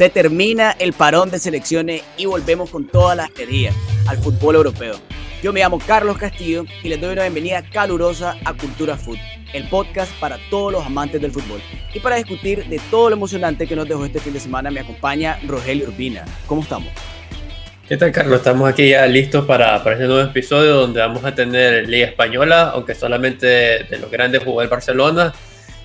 Se termina el parón de selecciones y volvemos con todas las energías al fútbol europeo. Yo me llamo Carlos Castillo y les doy una bienvenida calurosa a Cultura Food, el podcast para todos los amantes del fútbol. Y para discutir de todo lo emocionante que nos dejó este fin de semana me acompaña Rogelio Urbina. ¿Cómo estamos? ¿Qué tal, Carlos? Estamos aquí ya listos para, para este nuevo episodio donde vamos a tener Liga Española, aunque solamente de los grandes jugó el Barcelona,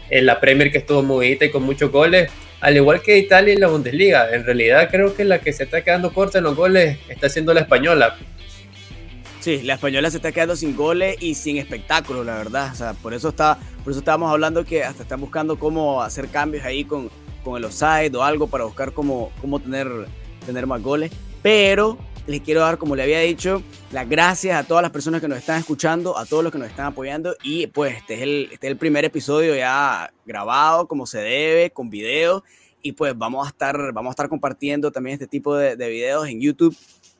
en la Premier que estuvo movidita y con muchos goles, al igual que Italia en la Bundesliga. En realidad creo que la que se está quedando corta en los goles está siendo la Española. Sí, la española se está quedando sin goles y sin espectáculo, la verdad. O sea, por eso está, por eso estábamos hablando que hasta están buscando cómo hacer cambios ahí con, con el offside o algo para buscar cómo, cómo tener, tener más goles pero les quiero dar, como le había dicho, las gracias a todas las personas que nos están escuchando, a todos los que nos están apoyando. Y pues este es el, este es el primer episodio ya grabado como se debe, con video. Y pues vamos a estar, vamos a estar compartiendo también este tipo de, de videos en YouTube.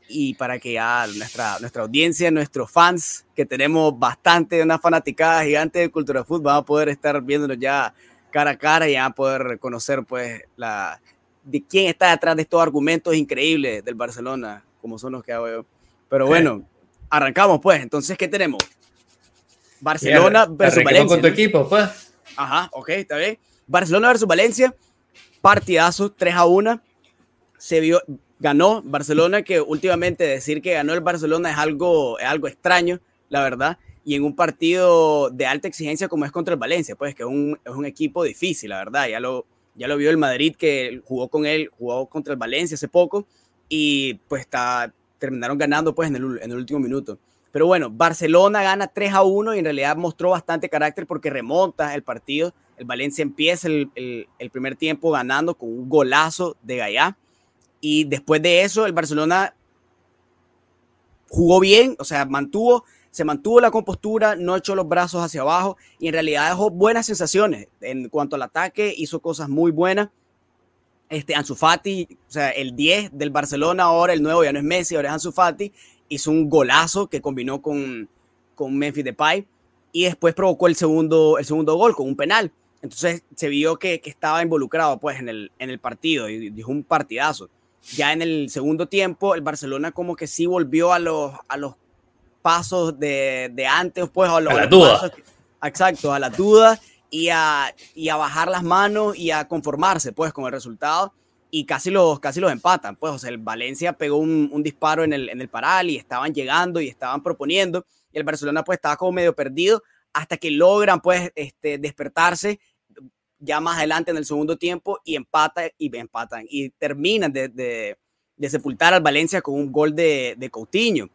Y para que ya nuestra, nuestra audiencia, nuestros fans, que tenemos bastante, una fanaticada gigante de Cultura Food, van a poder estar viéndonos ya cara a cara y ya poder conocer pues la, de quién está detrás de estos argumentos increíbles del Barcelona, como son los que hago yo. Pero bueno, arrancamos pues. Entonces, ¿qué tenemos? Barcelona versus Valencia. con tu equipo, pues. Ajá, ok, está bien. Barcelona versus Valencia, partidazo 3 a 1. Se vio, ganó Barcelona, que últimamente decir que ganó el Barcelona es algo, es algo extraño, la verdad. Y en un partido de alta exigencia como es contra el Valencia, pues que es un, es un equipo difícil, la verdad. Ya lo, ya lo vio el Madrid que jugó con él, jugó contra el Valencia hace poco y pues terminaron ganando pues en el, último minuto. Pero bueno, Barcelona gana 3 a 1 y en realidad mostró bastante carácter porque remonta el partido. El Valencia empieza el primer tiempo ganando con un golazo de Gallá. Y después de eso, el Barcelona jugó bien, o sea, mantuvo se mantuvo la compostura, no echó los brazos hacia abajo y en realidad dejó buenas sensaciones. En cuanto al ataque, hizo cosas muy buenas. Este, Ansu Fati, o sea, el 10 del Barcelona, ahora el nuevo ya no es Messi, ahora es Ansu Fati, hizo un golazo que combinó con, con Memphis Depay y después provocó el segundo, el segundo gol con un penal. Entonces se vio que, que estaba involucrado pues en el, en el partido y dijo un partidazo. Ya en el segundo tiempo, el Barcelona como que sí volvió a los, a los pasos de, de antes, pues a, los, a la duda. exacto, a la duda y a, y a bajar las manos y a conformarse pues con el resultado y casi los, casi los empatan. Pues o sea, el Valencia pegó un, un, disparo en el, en el paral y estaban llegando y estaban proponiendo y el Barcelona pues estaba como medio perdido hasta que logran pues este, despertarse ya más adelante en el segundo tiempo y empatan y empatan y terminan de, de, sepultar al Valencia con un gol de, de Coutinho.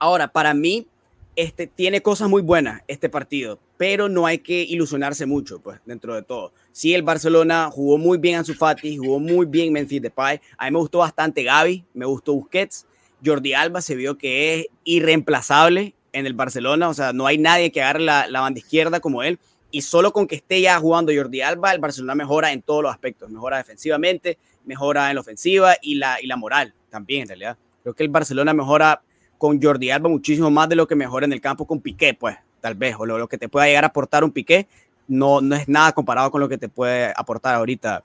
Ahora, para mí, este, tiene cosas muy buenas este partido, pero no hay que ilusionarse mucho, pues, dentro de todo. Sí, el Barcelona jugó muy bien Ansu Fati, jugó muy bien Memphis Depay. A mí me gustó bastante Gaby, me gustó Busquets. Jordi Alba se vio que es irreemplazable en el Barcelona, o sea, no hay nadie que agarre la, la banda izquierda como él. Y solo con que esté ya jugando Jordi Alba, el Barcelona mejora en todos los aspectos. Mejora defensivamente, mejora en la ofensiva y la, y la moral también, en realidad. Creo que el Barcelona mejora con Jordi Alba muchísimo más de lo que mejora en el campo con Piqué, pues, tal vez, o lo, lo, que te pueda llegar a aportar un Piqué, no, no es nada comparado con lo que te puede aportar ahorita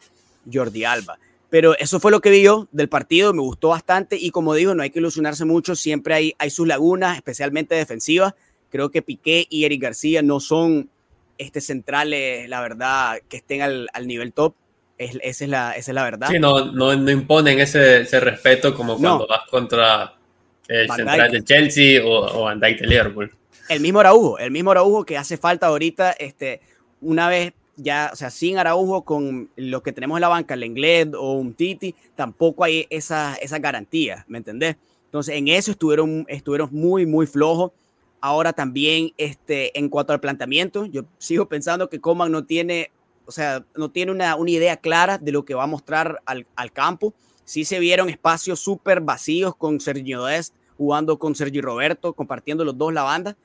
Jordi Alba. Pero eso fue lo que vi yo del partido, me gustó bastante y como digo, no hay que ilusionarse mucho, siempre hay, hay sus lagunas, especialmente defensivas. Creo que Piqué y Eric García no son este, centrales, la verdad, que estén al, al nivel top. Es, esa, es la, esa es la verdad. Sí, no, no, no imponen ese, ese, respeto como cuando no. vas contra el Van central de Chelsea o, o Van Dijk de Liverpool. El mismo Araujo, el mismo Araujo que hace falta ahorita, este, una vez ya, o sea, sin Araujo, con lo que tenemos en la banca, el Inglés o un Titi, tampoco hay esa, esa garantía, ¿me entendés? Entonces, en eso estuvieron, estuvieron muy, muy flojos. Ahora también, este, en cuanto al planteamiento, yo sigo pensando que Coman no tiene, o sea, no tiene una, una idea clara de lo que va a mostrar al, al campo. Sí se vieron espacios súper vacíos con Sergio Dest jugando con Sergio Roberto, compartiendo los dos la banda.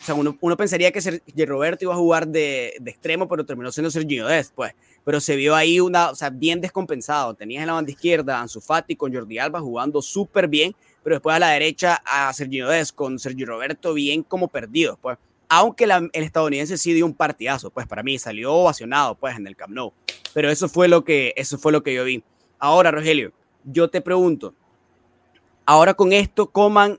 O sea, uno, uno pensaría que Sergio Roberto iba a jugar de, de, extremo, pero terminó siendo Sergio Dest, pues. Pero se vio ahí una, o sea, bien descompensado. Tenías en la banda izquierda a Ansu Fati con Jordi Alba jugando súper bien, pero después a la derecha a Sergio Dest con Sergio Roberto bien como perdidos, pues. Aunque el estadounidense sí dio un partidazo, pues para mí salió ovacionado, pues, en el Camp Nou. Pero eso fue lo que, eso fue lo que yo vi. Ahora, Rogelio, yo te pregunto, ahora con esto, Coman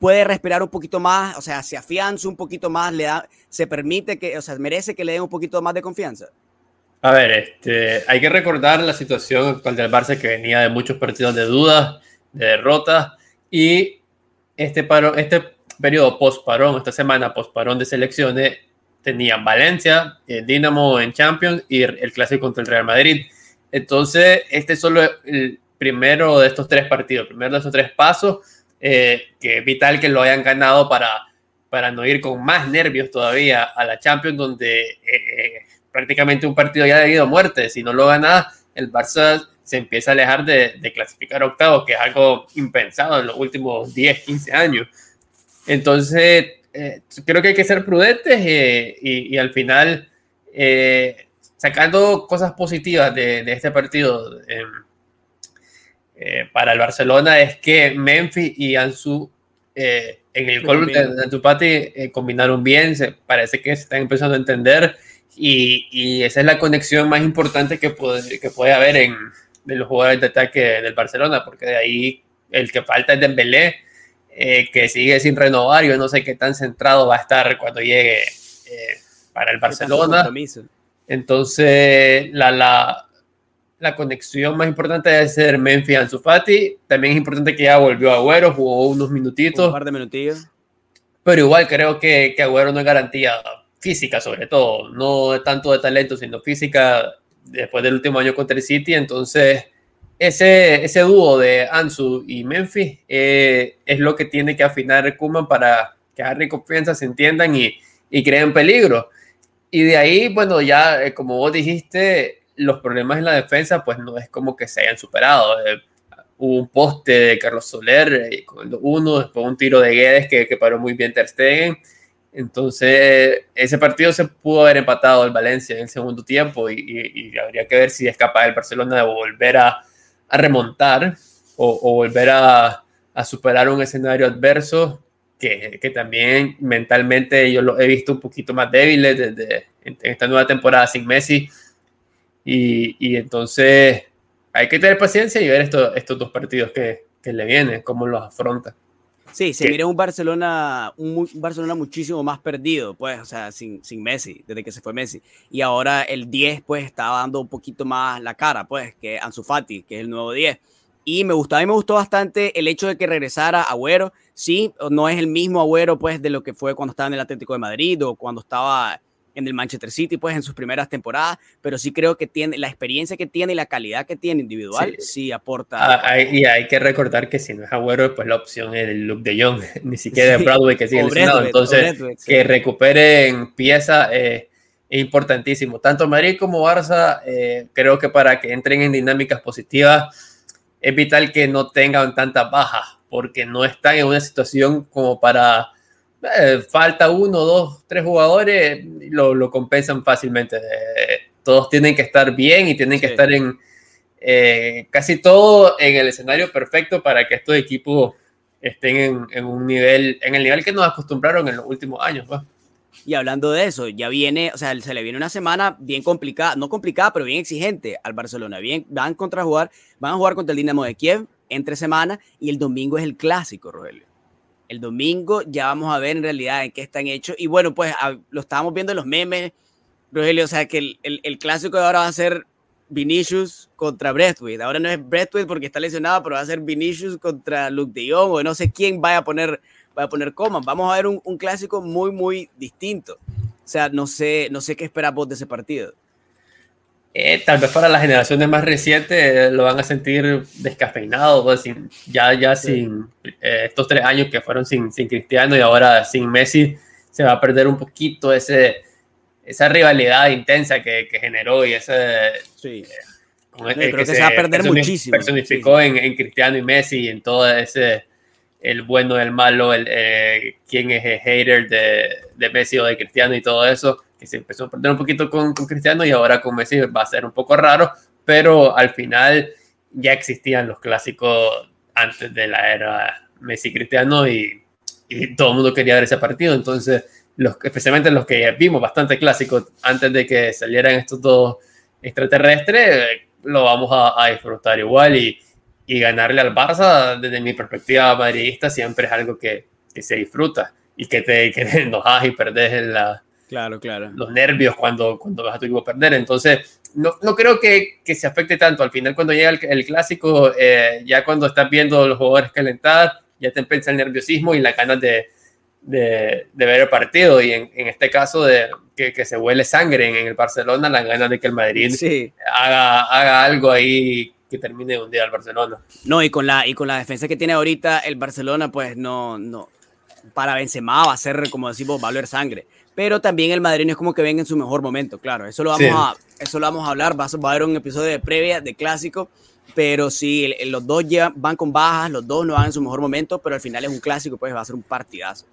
puede respirar un poquito más, o sea, se afianza un poquito más, le da, se permite que, o sea, merece que le den un poquito más de confianza. A ver, este, hay que recordar la situación actual del Barça que venía de muchos partidos de dudas, de derrotas y este, paro, este periodo post-parón, esta semana post-parón de selecciones, tenían Valencia, el Dinamo en Champions y el clásico contra el Real Madrid. Entonces, este es solo el primero de estos tres partidos, primero de estos tres pasos, eh, que es vital que lo hayan ganado para, para no ir con más nervios todavía a la Champions, donde eh, eh, prácticamente un partido ya debido a muerte. Si no lo gana, el Barça se empieza a alejar de, de clasificar octavo, que es algo impensado en los últimos 10, 15 años. Entonces, creo que hay que ser prudentes y, y, al final, sacando cosas positivas de, de este partido, eh, para el Barcelona es que Memphis y Ansu eh, en el gol de Antupati eh, combinaron bien, se, parece que se están empezando a entender y, y, esa es la conexión más importante que puede, que puede haber en de los jugadores de ataque del Barcelona, porque de ahí el que falta es Dembélé, que sigue sin renovar, yo no sé qué tan centrado va a estar cuando llegue para el Barcelona. Entonces, la, la, la conexión más importante debe ser Memphis Ansu Fati. También es importante que ya volvió a Agüero, jugó unos minutitos. Un par de minutillos. Pero igual creo que, que Agüero no es garantía física, sobre todo. No tanto de talento, sino física después del último año contra el City. Entonces, ese, ese dúo de Ansu y Memphis eh, es lo que tiene que afinar Kuman para que Harry confianza, se entiendan y, y creen peligro. Y de ahí, bueno, ya eh, como vos dijiste, los problemas en la defensa, pues no es como que se hayan superado. Eh, hubo un poste de Carlos Soler eh, uno, después un tiro de Guedes que, que, paró muy bien Ter Stegen. Entonces, ese partido se pudo haber empatado el Valencia en el segundo tiempo y, y, habría que ver si es capaz el Barcelona de volver a, a remontar o, o volver a, a, superar un escenario adverso que, que, también mentalmente yo lo he visto un poquito más débiles desde en esta nueva temporada sin Messi y, entonces hay que tener paciencia y ver estos dos partidos que, le vienen, cómo los afronta. Sí, se mira un Barcelona, un, Barcelona muchísimo más perdido, pues, o sea, sin, sin Messi, desde que se fue Messi. Y ahora el 10, pues, estaba dando un poquito más la cara, pues, que Ansu Fati, que es el nuevo 10. Y me gustó, a mí me gustó bastante el hecho de que regresara Agüero. Sí, no es el mismo Agüero, pues, de lo que fue cuando estaba en el Atlético de Madrid o cuando estaba en el Manchester City, pues en sus primeras temporadas, pero sí creo que tiene la experiencia que tiene y la calidad que tiene individual, sí, aporta. Ah, y hay que recordar que si no es Agüero, pues la opción es el look de Young, ni siquiera de Broadway que sigue lesionado. Entonces, que recuperen pieza eh, es importantísimo. Tanto Madrid como Barça, eh, creo que para que entren en dinámicas positivas, es vital que no tengan tantas bajas, porque no están en una situación como para eh, falta uno, dos, tres jugadores, lo, lo compensan fácilmente. Eh, todos tienen que estar bien y tienen que estar en eh, casi todo en el escenario perfecto para que estos equipos estén en, en, un nivel, en el nivel que nos acostumbraron en los últimos años. ¿no? Y hablando de eso, ya viene, o sea, se le viene una semana bien complicada, no complicada, pero bien exigente al Barcelona. Bien, van contra jugar, van a jugar contra el Dinamo de Kiev entre semana y el domingo es el clásico, Rogelio. El domingo ya vamos a ver en realidad en qué están hechos. Y bueno, pues lo estábamos viendo en los memes, Rogelio, o sea que el, clásico de ahora va a ser Vinicius contra Breathwaite. Ahora no es Breathwaite porque está lesionado, pero va a ser Vinicius contra Luke de Jong o no sé quién vaya a poner, vaya a poner Coman. Vamos a ver un, un, clásico muy, muy distinto. O sea, no sé, no sé qué esperamos de ese partido. Eh, tal vez para las generaciones más recientes eh, lo van a sentir descafeinado, pues, sin, ya, ya sí. sin eh, estos tres años que fueron sin, sin Cristiano y ahora sin Messi, se va a perder un poquito ese, esa rivalidad intensa que, que generó y ese... Sí. Con, creo que, que, se, va a perder muchísimo. Personificó sí, sí. En, en, Cristiano y Messi y en todo ese, el bueno, el malo, el, eh, quién es el hater de, de Messi o de Cristiano y todo eso que se empezó a perder un poquito con, con, Cristiano y ahora con Messi va a ser un poco raro, pero al final ya existían los clásicos antes de la era Messi-Cristiano y, y, todo el mundo quería ver ese partido, entonces los, especialmente los que vimos bastante clásicos antes de que salieran estos dos extraterrestres, lo vamos a, disfrutar igual y, y, ganarle al Barça, desde mi perspectiva madridista, siempre es algo que, que se disfruta y que te, que te enojas y perdes la, claro, claro. los nervios cuando, cuando vas a tu equipo a perder. Entonces, no, no creo que, que, se afecte tanto. Al final, cuando llega el, clásico, eh, ya cuando estás viendo los jugadores calentar, ya te empieza el nerviosismo y la ganas de, de, de, ver el partido. Y en, en este caso, de que, que, se huele sangre en, el Barcelona, la ganas de que el Madrid sí. haga, haga algo ahí que termine de hundir al Barcelona. No, y con la, y con la defensa que tiene ahorita el Barcelona, pues no, no, para Benzema va a ser, como decimos, va a sangre. Pero también el Madrid no es como que venga en su mejor momento, claro. Eso lo vamos, a, eso lo vamos a hablar. Va a, va a haber un episodio de previa, de clásico. Pero sí, los dos ya van con bajas, los dos no van en su mejor momento, pero al final es un clásico, pues va a ser un partidazo.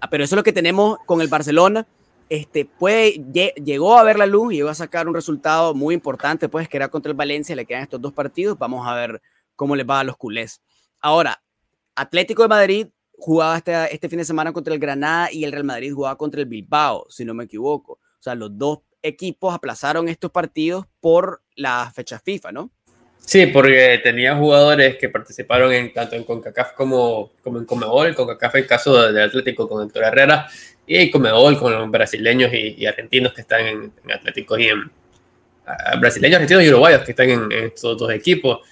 Ah, pero eso es lo que tenemos con el Barcelona. Este, puede, llegó a ver la luz y llegó a sacar un resultado muy importante, pues que era contra el Valencia, le quedan estos dos partidos. Vamos a ver cómo les va a los culés. Ahora, Atlético de Madrid jugaba este, este fin de semana contra el Granada y el Real Madrid jugaba contra el Bilbao, si no me equivoco. O sea, los dos equipos aplazaron estos partidos por la fecha FIFA, ¿no? Sí, porque tenía jugadores que participaron en, tanto en CONCACAF como, como en Comebol. CONCACAF el caso del Atlético con Héctor Herrera y Comebol con los brasileños y, argentinos que están en, Atlético y en brasileños, argentinos y uruguayos que están en, estos dos equipos.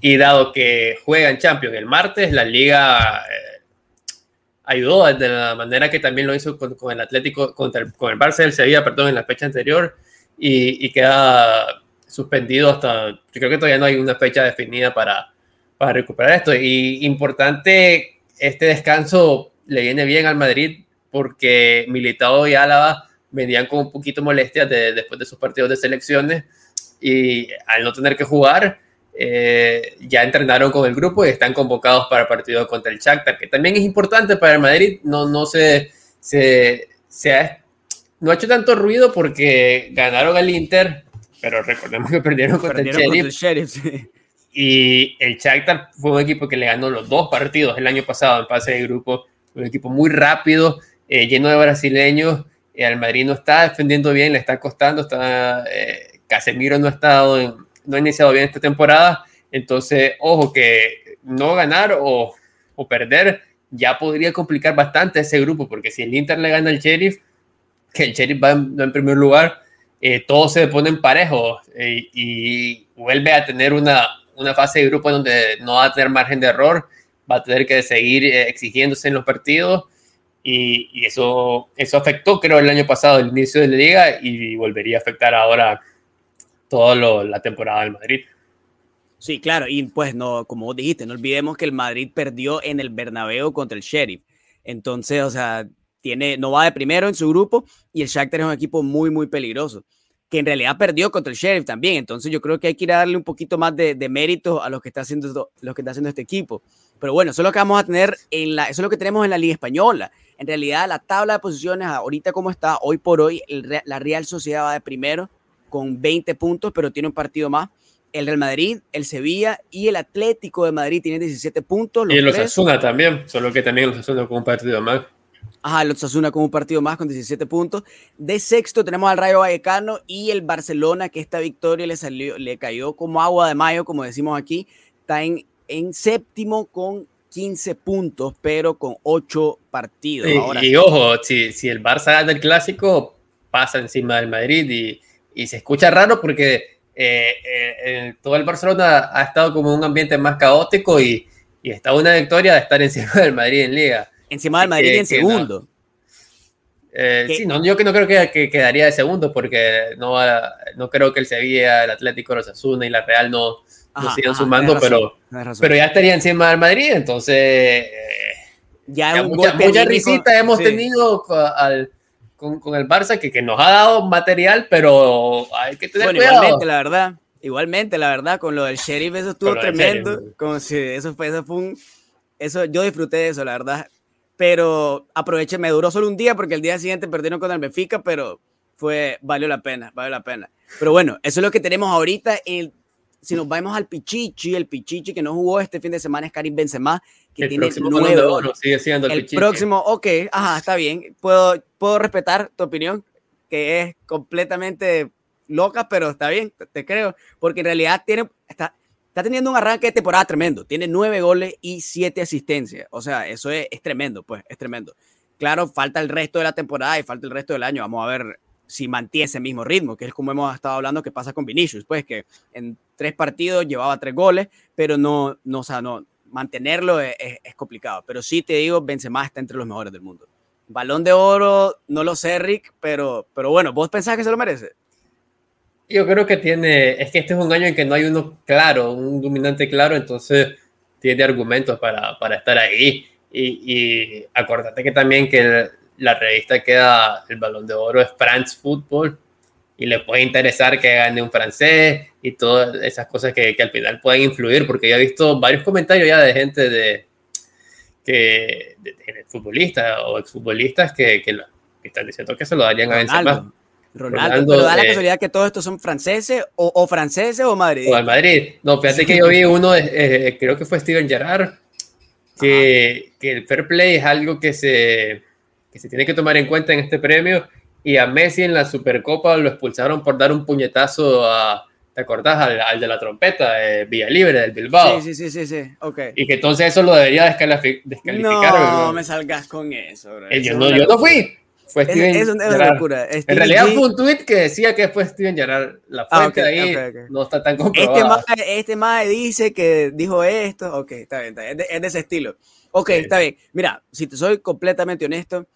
Y dado que juegan Champions el martes, la liga eh, ayudó de la manera que también lo hizo con, el Atlético, contra el, con el Barça del Sevilla, perdón, en la fecha anterior, y, queda suspendido hasta, yo creo que todavía no hay una fecha definida para, para recuperar esto. Y importante, este descanso le viene bien al Madrid porque Militao y Álava venían con un poquito molestias después de sus partidos de selecciones y al no tener que jugar, eh, ya entrenaron con el grupo y están convocados para el partido contra el Shakhtar, que también es importante para el Madrid. No, no se, se, se ha, no ha hecho tanto ruido porque ganaron al Inter, pero recordemos que perdieron contra el Sheriff. Y el Shakhtar fue un equipo que le ganó los dos partidos el año pasado en fase de grupo. Un equipo muy rápido, eh, lleno de brasileños. al Madrid no está defendiendo bien, le está costando. Está, eh, Casemiro no ha estado en, no ha iniciado bien esta temporada. Entonces, ojo que no ganar o, o perder ya podría complicar bastante ese grupo, porque si el Inter le gana al Sheriff, que el Sheriff va en, primer lugar, eh, todos se ponen parejos eh, y vuelve a tener una, una fase de grupo donde no va a tener margen de error, va a tener que seguir eh, exigiéndose en los partidos y, y, eso, eso afectó, creo, el año pasado el inicio de la liga y volvería a afectar ahora toda la temporada del Madrid. Sí, claro, y pues no, como dijiste, no olvidemos que el Madrid perdió en el Bernabéu contra el Sheriff. Entonces, o sea, tiene, no va de primero en su grupo y el Shakhtar es un equipo muy, muy peligroso, que en realidad perdió contra el Sheriff también. Entonces, yo creo que hay que ir a darle un poquito más de, de mérito a lo que está haciendo lo que está haciendo este equipo. Pero bueno, eso es lo que vamos a tener en la, eso es lo que tenemos en la Liga Española. En realidad, la tabla de posiciones ahorita como está, hoy por hoy, la Real Sociedad va de primero con 20 puntos, pero tiene un partido más. El Real Madrid, el Sevilla y el Atlético de Madrid tienen 17 puntos. y el Osasuna también, solo que también el Osasuna con un partido más. Ajá, el Osasuna con un partido más con 17 puntos. De sexto tenemos al Rayo Vallecano y el Barcelona, que esta victoria le, salió, le cayó como agua de mayo, como decimos aquí. Está en, en séptimo con 15 puntos, pero con 8 partidos. y, ojo, si, si el Barça gana el clásico, pasa encima del Madrid y y se escucha raro porque eh, eh, todo el Barcelona ha estado como un ambiente más caótico y, y está una victoria de estar encima del Madrid en liga. Encima del Madrid en segundo. Eh, sí, no, yo que no creo que, quedaría de segundo porque no, no creo que el Sevilla, el Atlético, los Asuna y la Real no, sigan sumando, pero, pero ya estaría encima del Madrid, entonces ya, mucha, mucha risita hemos tenido al, con, el Barça que, que, nos ha dado material, pero hay que tener cuidado. Igualmente, la verdad. Igualmente, la verdad, con lo del sheriff, eso estuvo tremendo. Como si eso fue, eso fue un. Eso, yo disfruté de eso, la verdad. Pero aproveché, me duró solo un día porque el día siguiente perdieron con el Benfica, pero fue, valió la pena, valió la pena. Pero bueno, eso es lo que tenemos ahorita. El, si nos vamos al Pichichi, el Pichichi que no jugó este fin de semana es Karim Benzema, que tiene nueve goles. Sigue siendo el, el próximo, ok, ajá, está bien. Puedo, puedo respetar tu opinión, que es completamente locas, pero está bien, te creo, porque en realidad tiene, está, está teniendo un arranque de temporada tremendo. Tiene nueve goles y siete asistencias. O sea, eso es, es tremendo, pues, es tremendo. Claro, falta el resto de la temporada y falta el resto del año. Vamos a ver si mantiene ese mismo ritmo, que es como hemos estado hablando que pasa con Vinicius, pues que en tres partidos llevaba tres goles, pero no, no, o sea, no, mantenerlo es, complicado. Pero sí te digo, Benzema está entre los mejores del mundo. Balón de oro, no lo sé, Rick, pero, pero bueno, ¿vos pensás que se lo merece? Yo creo que tiene, es que este es un año en que no hay uno claro, un dominante claro, entonces tiene argumentos para, para estar ahí. Y, y que también que la revista que da el balón de oro es France Football y le puede interesar que gane un francés y todas esas cosas que, que al final pueden influir, porque yo he visto varios comentarios ya de gente de, que de, futbolistas o exfutbolistas que, que, están diciendo que se lo darían a Benzema. Ronaldo, pero da la casualidad que todos estos son franceses o, o franceses o Madrid. O al Madrid. No, fíjate que yo vi uno, eh, creo que fue Steven Gerrard, que, que, el fair play es algo que se, que se tiene que tomar en cuenta en este premio. Y a Messi en la Supercopa lo expulsaron por dar un puñetazo a, ¿Te acordás al, de la trompeta, eh, Villa Libre del Bilbao? Sí, sí, sí, sí, sí, ok. Y que entonces eso lo debería descalificar. No, me salgas con eso, bro. Eh, yo, no, yo no fui. Fue Steven es, una locura. en realidad fue un tweet que decía que fue Steven Gerrard. La ah, fuente ahí no está tan comprobada. Este mae, este dice que dijo esto. Ok, está bien, está bien. Es, de, ese estilo. Ok, está bien. Mira, si te soy completamente honesto,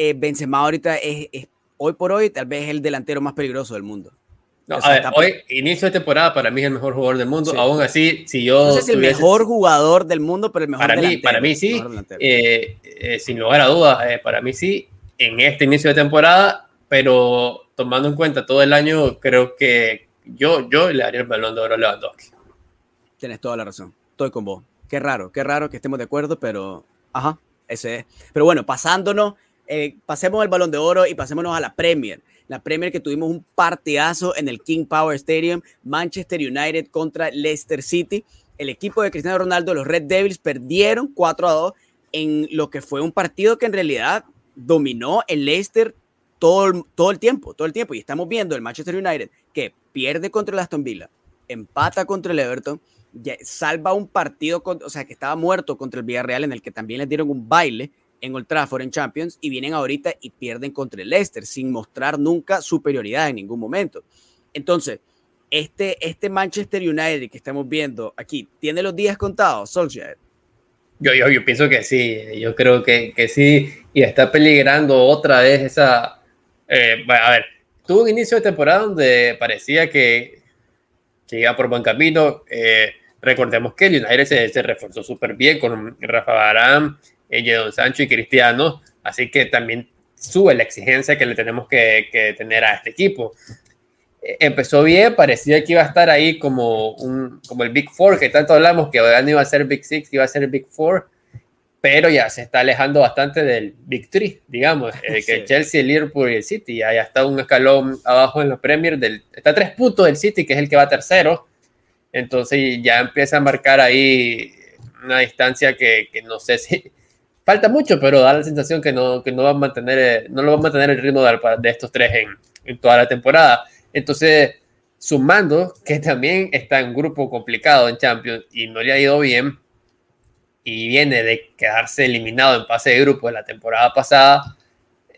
eh, Benzema ahorita es, es, hoy por hoy, tal vez es el delantero más peligroso del mundo. No, a ver, hoy, inicio de temporada, para mí es el mejor jugador del mundo. Aún así, si yo. No sé si el mejor jugador del mundo, pero el mejor para Mí, para mí sí. Eh, eh, sin lugar a dudas, eh, para mí sí. En este inicio de temporada, pero tomando en cuenta todo el año, creo que yo, yo le daría el balón de oro a Lewandowski. Tienes toda la razón. Estoy con vos. Qué raro, qué raro que estemos de acuerdo, pero. Ajá, ese es. Pero bueno, pasándonos, pasemos el balón de oro y pasémonos a la Premier la Premier que tuvimos un partidazo en el King Power Stadium, Manchester United contra Leicester City. El equipo de Cristiano Ronaldo, los Red Devils, perdieron 4 a 2 en lo que fue un partido que en realidad dominó el Leicester todo, todo el tiempo, todo el tiempo. Y estamos viendo el Manchester United que pierde contra el Aston Villa, empata contra el Everton, salva un partido, o sea, que estaba muerto contra el Villarreal en el que también le dieron un baile en Old Trafford en Champions y vienen ahorita y pierden contra el Leicester sin mostrar nunca superioridad en ningún momento. Entonces, este, este Manchester United que estamos viendo aquí, ¿tiene los días contados, Solskjaer? Yo, yo, pienso que sí, yo creo que, que sí, y está peligrando otra vez esa... Eh, a ver, tuvo un inicio de temporada donde parecía que, que iba por buen camino. Eh, recordemos que el United se, se reforzó súper bien con Rafa Barán, Don Sancho y Cristiano, así que también sube la exigencia que le tenemos que, tener a este equipo. Eh, empezó bien, parecía que iba a estar ahí como, un, como el Big Four, que tanto hablamos que no iba a ser Big Six, que iba a ser Big Four, pero ya se está alejando bastante del Big Three, digamos, eh, que Chelsea, el Liverpool y el City, ya, está un escalón abajo en los Premier, del, está a tres puntos del City, que es el que va tercero, entonces ya empieza a marcar ahí una distancia que, que no sé si, falta mucho, pero da la sensación que no, que no va a mantener, eh, no lo va a mantener el ritmo de, estos tres en, en, toda la temporada. Entonces, sumando que también está en grupo complicado en Champions y no le ha ido bien, y viene de quedarse eliminado en fase de grupo la temporada pasada,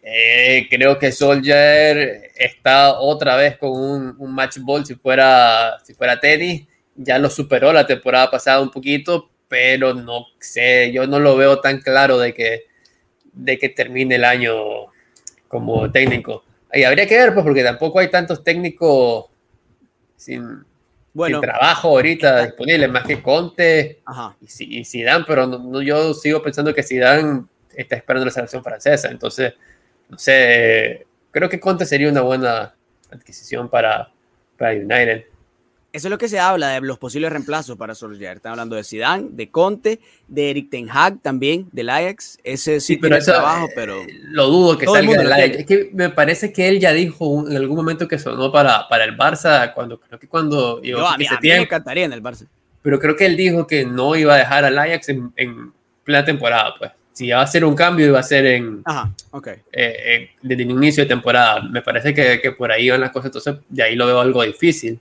eh, creo que Soldier está otra vez con un, un match ball si fuera, si fuera tenis. Ya lo superó la temporada pasada un poquito, pero no sé, yo no lo veo tan claro de que, de que termine el año como técnico. Y habría que ver, pues, porque tampoco hay tantos técnicos sin, bueno, trabajo ahorita disponibles, más que Conte Y, y Zidane, pero no, yo sigo pensando que Zidane está esperando la selección francesa, entonces, no sé, creo que Conte sería una buena adquisición para, para United. Eso es lo que se habla de los posibles reemplazos para Solskjaer. Están hablando de Zidane, de Conte, de Eric Ten Hag también, del Ajax. Ese sí, pero tiene trabajo, eh, pero... Lo dudo que salga del Ajax. Es que me parece que él ya dijo en algún momento que sonó para, para el Barça, cuando creo que cuando... Yo, a, mí, me encantaría en el Barça. Pero creo que él dijo que no iba a dejar al Ajax en, en plena temporada, pues. si va a ser un cambio, va a ser en, Ajá, ok. eh, desde el inicio de temporada. Me parece que, que, por ahí van las cosas, entonces de ahí lo veo algo difícil.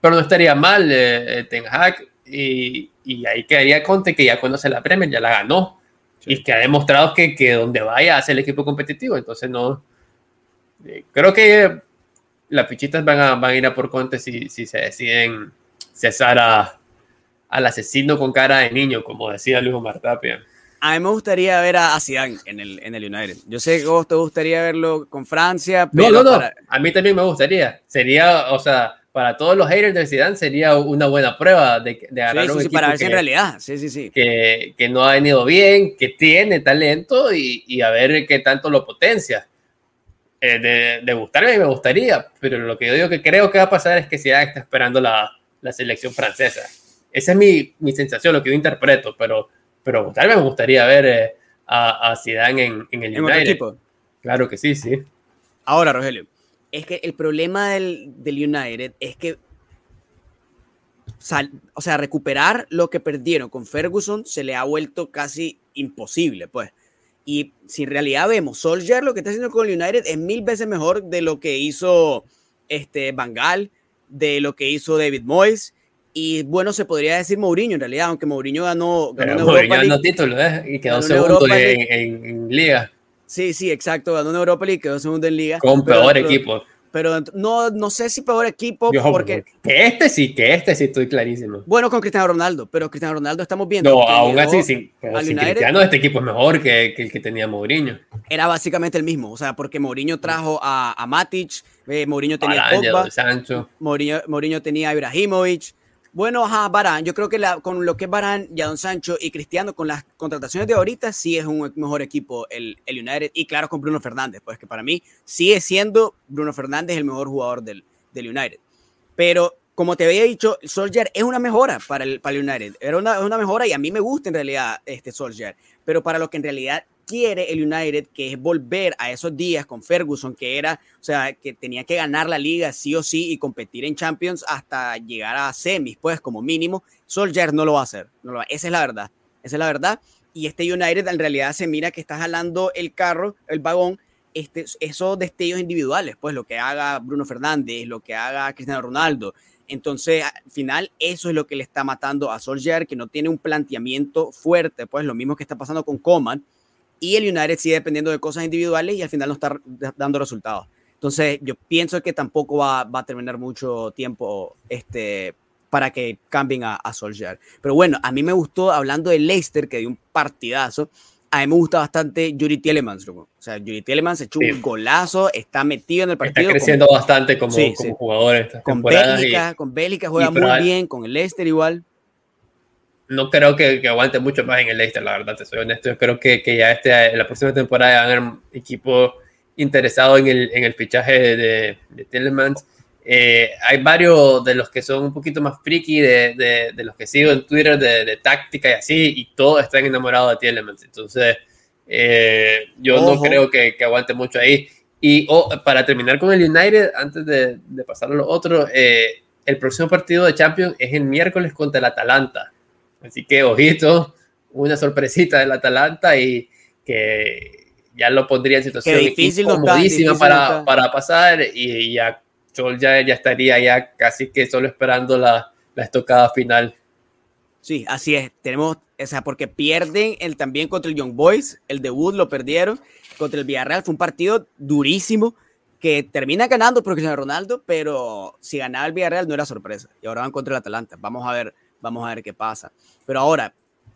Pero no estaría mal eh, Ten Hag y, y, ahí quedaría Conte que ya conoce la Premier, ya la ganó sí. y que ha demostrado que, que donde vaya hace el equipo competitivo. Entonces no, eh, creo que las fichitas van a, van a ir a por Conte si, si se deciden cesar a, al asesino con cara de niño, como decía Luis Omar Tapia. A mí me gustaría ver a Zidane en el, en el United. Yo sé que vos te gustaría verlo con Francia, pero... No, no, no. Para... A mí también me gustaría. Sería, o sea, para todos los haters de Zidane sería una buena prueba de, de agarrar sí, sí, un sí, equipo para ver que, en realidad, sí, sí, sí. Que, que, no ha venido bien, que tiene talento y, y a ver qué tanto lo potencia. Eh, de, de, gustarme me gustaría, pero lo que yo digo que creo que va a pasar es que Zidane está esperando la, la selección francesa. Esa es mi, mi sensación, lo que yo interpreto, pero, pero vez me gustaría ver eh, a, a, Zidane en, en el ¿En United. equipo? Claro que sí, sí. Ahora, Rogelio, es que el problema del, del United es que sal, o sea, recuperar lo que perdieron con Ferguson se le ha vuelto casi imposible, pues. Y si en realidad vemos, Solskjaer lo que está haciendo con el United es mil veces mejor de lo que hizo este Van Gaal, de lo que hizo David Moyes. Y bueno, se podría decir Mourinho en realidad, aunque Mourinho ganó, ganó Pero Mourinho ganó título, ¿eh? Y quedó segundo en, en, en, Liga. Sí, sí, exacto. Ganó en Europa League, quedó segundo en Liga. Con pero, peor pero, equipo. Pero no, no sé si peor equipo Yo, porque... Que este sí, que este sí estoy clarísimo. Bueno, con Cristiano Ronaldo, pero Cristiano Ronaldo estamos viendo... No, aún así, sin, sin Cristiano este equipo es mejor que, que, el que tenía Mourinho. Era básicamente el mismo, o sea, porque Mourinho trajo a, a Matic, eh, Mourinho tenía Araña, Pogba, Sancho. Mourinho, Mourinho tenía a Ibrahimovic, bueno, ajá, Barán, yo creo que la, con lo que es Barán, Don Sancho y Cristiano, con las contrataciones de ahorita, sí es un mejor equipo el, el, United. Y claro, con Bruno Fernández, pues que para mí sigue siendo Bruno Fernández el mejor jugador del, del United. Pero como te había dicho, Solskjaer es una mejora para el, para el United. Era una, una mejora y a mí me gusta en realidad este Solskjaer. Pero para lo que en realidad quiere el United, que es volver a esos días con Ferguson, que era, o sea, que tenía que ganar la liga sí o sí y competir en Champions hasta llegar a semis, pues como mínimo, Solskjaer no lo va a hacer. No lo va. Esa es la verdad. Esa es la verdad. Y este United en realidad se mira que está jalando el carro, el vagón, este, esos destellos individuales, pues lo que haga Bruno Fernández, lo que haga Cristiano Ronaldo. Entonces, al final, eso es lo que le está matando a Solskjaer, que no tiene un planteamiento fuerte, pues lo mismo que está pasando con Coman, y el United sigue dependiendo de cosas individuales y al final no está dando resultados. Entonces, yo pienso que tampoco va, va a terminar mucho tiempo este, para que cambien a, a, Solskjaer. Pero bueno, a mí me gustó, hablando de Leicester, que dio un partidazo, a mí me gusta bastante Yuri Tielemans. O sea, Yuri Tielemans echó sí. un golazo, está metido en el partido. Está creciendo con, bastante como, sí, como sí. jugador. Estas con Bélgica, y, con Bélgica juega muy bien, con el Leicester igual no creo que, que, aguante mucho más en el Leicester, la verdad, te soy honesto. Yo creo que, que ya este, en la próxima temporada va a haber equipo interesado en el, en el fichaje de, de, de Tillemans. Eh, hay varios de los que son un poquito más friki, de, de, de los que sigo en Twitter, de, táctica y así, y todos están enamorados de Tillemans. Entonces, eh, yo Ojo. no creo que, que, aguante mucho ahí. Y oh, para terminar con el United, antes de, pasar a lo otro, eh, el próximo partido de Champions es el miércoles contra el Atalanta. Así que, ojito, una sorpresita del Atalanta y que ya lo pondría en situación difícil incomodísima para, para pasar y ya Sol ya, ya estaría ya casi que solo esperando la, la estocada final. Sí, así es. Tenemos, o sea, porque pierden el también contra el Young Boys, el debut lo perdieron, contra el Villarreal fue un partido durísimo que termina ganando por Cristiano Ronaldo, pero si ganaba el Villarreal no era sorpresa. Y ahora van contra el Atalanta. Vamos a ver Vamos a ver qué pasa. Pero ahora,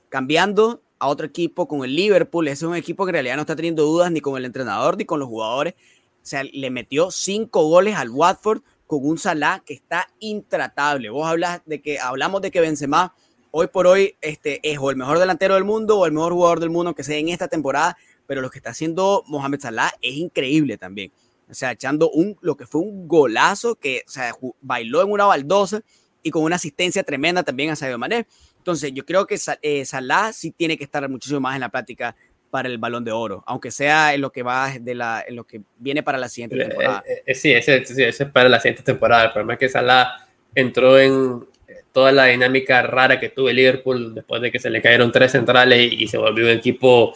cambiando a otro equipo con el Liverpool, ese es un equipo que en realidad no está teniendo dudas ni con el entrenador ni con los jugadores. O sea, le metió cinco goles al Watford con un Salah que está intratable. Vos hablas de que hablamos de que Benzema hoy por hoy este, es o el mejor delantero del mundo o el mejor jugador del mundo que sea en esta temporada, pero lo que está haciendo Mohamed Salah es increíble también. O sea, echando un, lo que fue un golazo que o sea, bailó en una baldosa y con una asistencia tremenda también a Sadio Mané. Entonces, yo creo que eh, Salah sí tiene que estar muchísimo más en la práctica para el balón de oro, aunque sea en lo que va de la, en lo que viene para la siguiente temporada. Eh, eh, sí, ese, sí, ese es para la siguiente temporada. El problema es que Salah entró en toda la dinámica rara que tuvo el Liverpool después de que se le cayeron tres centrales y, y se volvió un equipo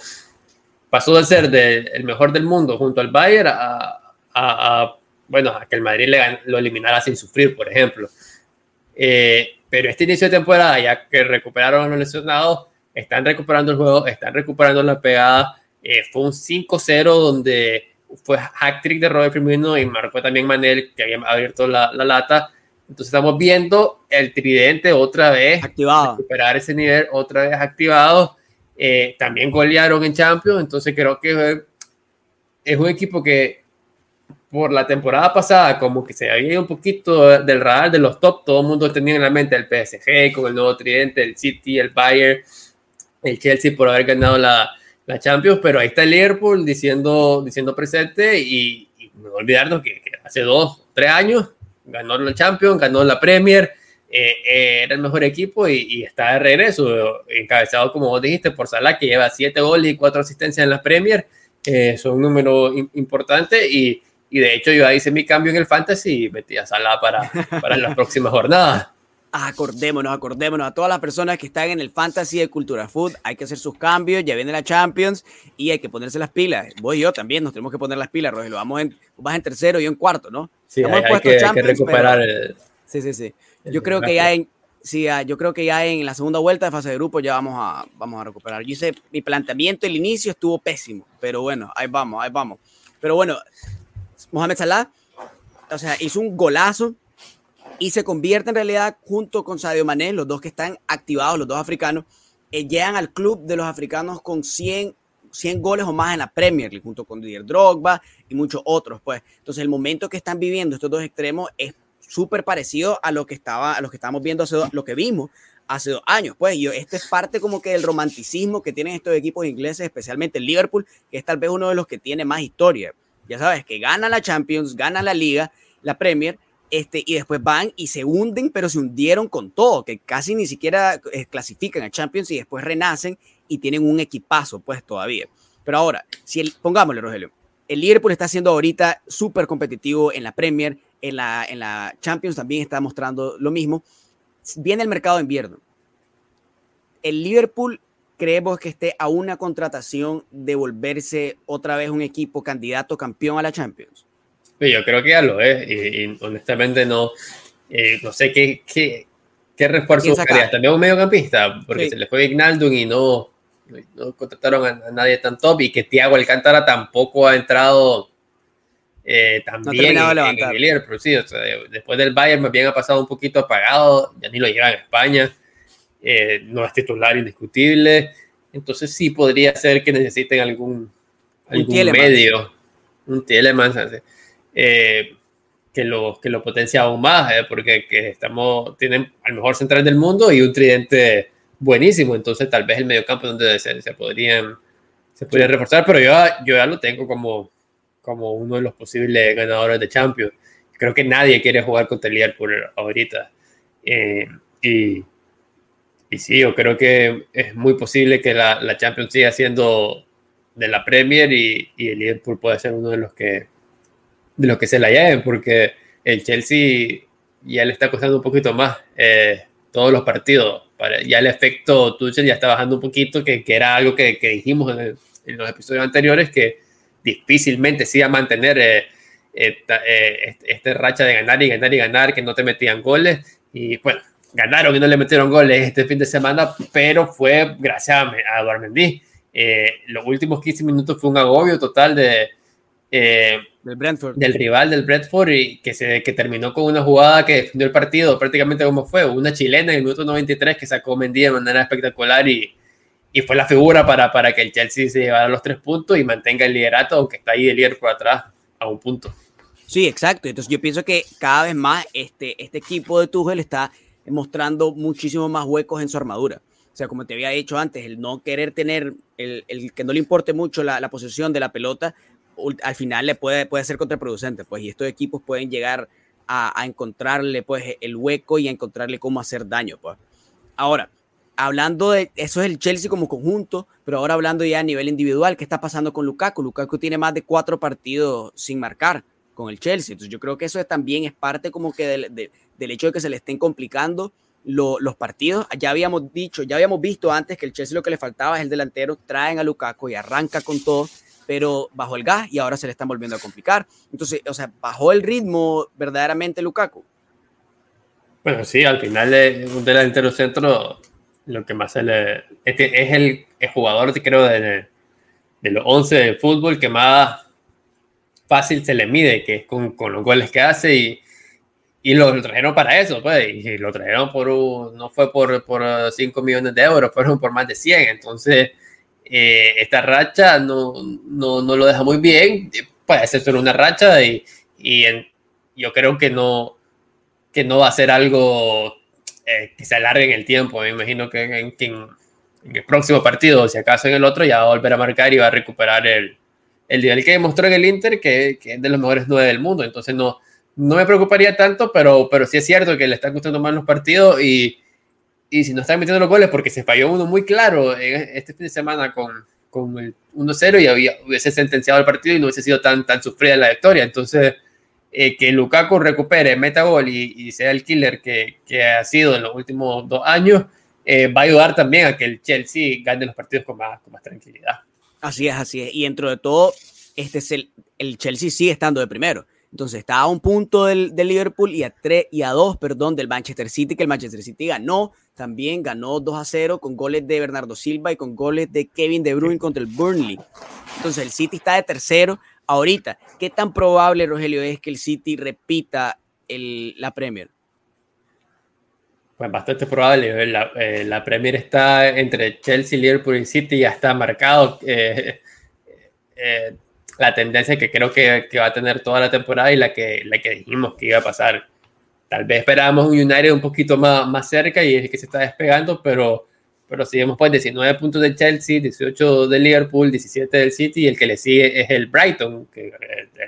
pasó de ser el mejor del mundo junto al Bayern a, bueno, a que el Madrid le, lo eliminara sin sufrir, por ejemplo. Eh, pero este inicio de temporada, ya que recuperaron a los lesionados, están recuperando el juego, están recuperando la pegada. Eh, fue un 5-0 donde fue hack trick de Robert Firmino y marcó también Manel, que había abierto la, la, lata. Entonces estamos viendo el tridente otra vez activado. recuperar ese nivel otra vez activado. Eh, también golearon en Champions, entonces creo que es un equipo que por la temporada pasada como que se había ido un poquito del radar de los top, todo el mundo tenía en la mente el PSG con el nuevo tridente, el City, el Bayern, el Chelsea por haber ganado la, la Champions, pero ahí está el Liverpool diciendo, diciendo presente y, no olvidarnos que, hace dos, tres años ganó la Champions, ganó la Premier, eh, eh, era el mejor equipo y, está de regreso, encabezado como vos dijiste por Salah que lleva siete goles y cuatro asistencias en la Premier, eh, son un número importante y y de hecho, yo ahí hice mi cambio en el fantasy y metí a Salah para, para las próximas jornadas. Acordémonos, acordémonos a todas las personas que están en el fantasy de Cultura Food. Hay que hacer sus cambios, ya viene la Champions y hay que ponerse las pilas. Vos y yo también nos tenemos que poner las pilas, Rogelio. Vamos en, vas en tercero y yo en cuarto, ¿no? Sí, hay, que, recuperar el... Sí, sí, sí. Yo creo que ya en, sí, ah, yo creo que ya en la segunda vuelta de fase de grupo ya vamos a, vamos a recuperar. Yo hice mi planteamiento, el inicio estuvo pésimo, pero bueno, ahí vamos, ahí vamos. Pero bueno, Mohamed Salah, o sea, hizo un golazo y se convierte en realidad junto con Sadio Mané, los dos que están activados, los dos africanos, eh, llegan al club de los africanos con 100, 100 goles o más en la Premier League, junto con Didier Drogba y muchos otros, pues. Entonces, el momento que están viviendo estos dos extremos es súper parecido a lo que estaba, a lo que estamos viendo hace lo que vimos hace dos años, pues. Y este es parte como que del romanticismo que tienen estos equipos ingleses, especialmente el Liverpool, que es tal vez uno de los que tiene más historia ya sabes, que gana la Champions, gana la Liga, la Premier, este, y después van y se hunden, pero se hundieron con todo, que casi ni siquiera eh, clasifican a Champions y después renacen y tienen un equipazo, pues todavía. Pero ahora, si el, pongámosle, Rogelio, el Liverpool está siendo ahorita súper competitivo en la Premier, en la, en la Champions también está mostrando lo mismo. Viene el mercado de invierno. El Liverpool creemos que esté a una contratación de volverse otra vez un equipo candidato campeón a la Champions? Yo creo que ya lo es y, honestamente no, eh, no sé qué, qué, qué refuerzo buscaría. También un mediocampista, porque se le fue Ignaldum y no, no contrataron a, nadie tan top y que Thiago Alcántara tampoco ha entrado eh, también en, el Liverpool. Sí, después del Bayern me bien ha pasado un poquito apagado, ya ni lo llevan a España. Eh, no es titular indiscutible, entonces sí podría ser que necesiten algún, algún medio, un Tielemans, eh, que, lo, que lo potencia aún más, eh, porque que estamos, tienen al mejor central del mundo y un tridente buenísimo, entonces tal vez el mediocampo donde se, se podrían se podría reforzar, pero yo, yo ya lo tengo como, como uno de los posibles ganadores de Champions. Creo que nadie quiere jugar contra el Liverpool ahorita. y, y sí, yo creo que es muy posible que la, la Champions siga siendo de la Premier y, y, el Liverpool puede ser uno de los que de los que se la lleven, porque el Chelsea ya le está costando un poquito más eh, todos los partidos. Para, ya el efecto Tuchel ya está bajando un poquito, que, que era algo que, que dijimos en, los episodios anteriores, que difícilmente se a mantener eh, esta, eh, este racha de ganar y ganar y ganar, que no te metían goles. Y bueno, ganaron y no le metieron goles este fin de semana, pero fue gracias a, a Eduard Mendy. Eh, los últimos 15 minutos fue un agobio total de, eh, del, Brentford. del rival del Brentford y que, se, que terminó con una jugada que defendió el partido prácticamente como fue, una chilena en el minuto 93 que sacó Mendy de manera espectacular y, y fue la figura para, para que el Chelsea se llevara los tres puntos y mantenga el liderato, aunque está ahí el líder por atrás a un punto. Sí, exacto. Entonces yo pienso que cada vez más este, este equipo de Tuchel está mostrando muchísimo más huecos en su armadura. O sea, como te había dicho antes, el no querer tener, el, el que no le importe mucho la, la, posesión de la pelota, al final le puede, puede ser contraproducente, pues, y estos equipos pueden llegar a, a, encontrarle, pues, el hueco y a encontrarle cómo hacer daño, pues. Ahora, hablando de, eso es el Chelsea como conjunto, pero ahora hablando ya a nivel individual, ¿qué está pasando con Lukaku? Lukaku tiene más de cuatro partidos sin marcar con el Chelsea, entonces yo creo que eso también es parte como que de, de del hecho de que se le estén complicando los partidos. Ya habíamos dicho, ya habíamos visto antes que el Chelsea lo que le faltaba es el delantero, traen a Lukaku y arranca con todo, pero bajó el gas y ahora se le están volviendo a complicar. Entonces, o sea, bajó el ritmo verdaderamente Lukaku. Bueno, sí, al final es un delantero centro lo que más se le... Este es el, jugador, creo, de, de los 11 de fútbol que más fácil se le mide, que es con, con los goles que hace y, y lo, trajeron para eso, pues, y lo trajeron por un, no fue por, por 5 millones de euros, fueron por más de 100, entonces eh, esta racha no, no, no, lo deja muy bien, puede ser solo una racha y, y yo creo que no, que no va a ser algo eh, que se alargue en el tiempo, me imagino que en, en, el próximo partido, si acaso en el otro, ya va a volver a marcar y va a recuperar el, el nivel que demostró en el Inter, que, que es de los mejores nueve del mundo, entonces no no me preocuparía tanto, pero, pero sí es cierto que le están gustando más los partidos y, y si no están metiendo los goles, porque se falló uno muy claro este fin de semana con, con el 1-0 y había, hubiese sentenciado el partido y no hubiese sido tan, tan sufrida la victoria. Entonces, eh, que Lukaku recupere, meta gol y, sea el killer que, que, ha sido en los últimos dos años, eh, va a ayudar también a que el Chelsea gane los partidos con más, con más tranquilidad. Así es, así es. Y dentro de todo, este es el, el Chelsea sigue estando de primero. Entonces está a un punto del, Liverpool y a, tres, y a dos, perdón, del Manchester City, que el Manchester City ganó, también ganó 2 a 0 con goles de Bernardo Silva y con goles de Kevin De Bruyne contra el Burnley. Entonces el City está de tercero. Ahorita, ¿qué tan probable, Rogelio, es que el City repita la Premier? Pues bastante probable. La, eh, la, Premier está entre Chelsea, Liverpool y City, ya está marcado. Eh, eh, la tendencia que creo que, que, va a tener toda la temporada y la que, la que dijimos que iba a pasar. Tal vez esperábamos un United un poquito más, más cerca y es que se está despegando, pero, pero seguimos pues 19 puntos del Chelsea, 18 del Liverpool, 17 del City y el que le sigue es el Brighton, que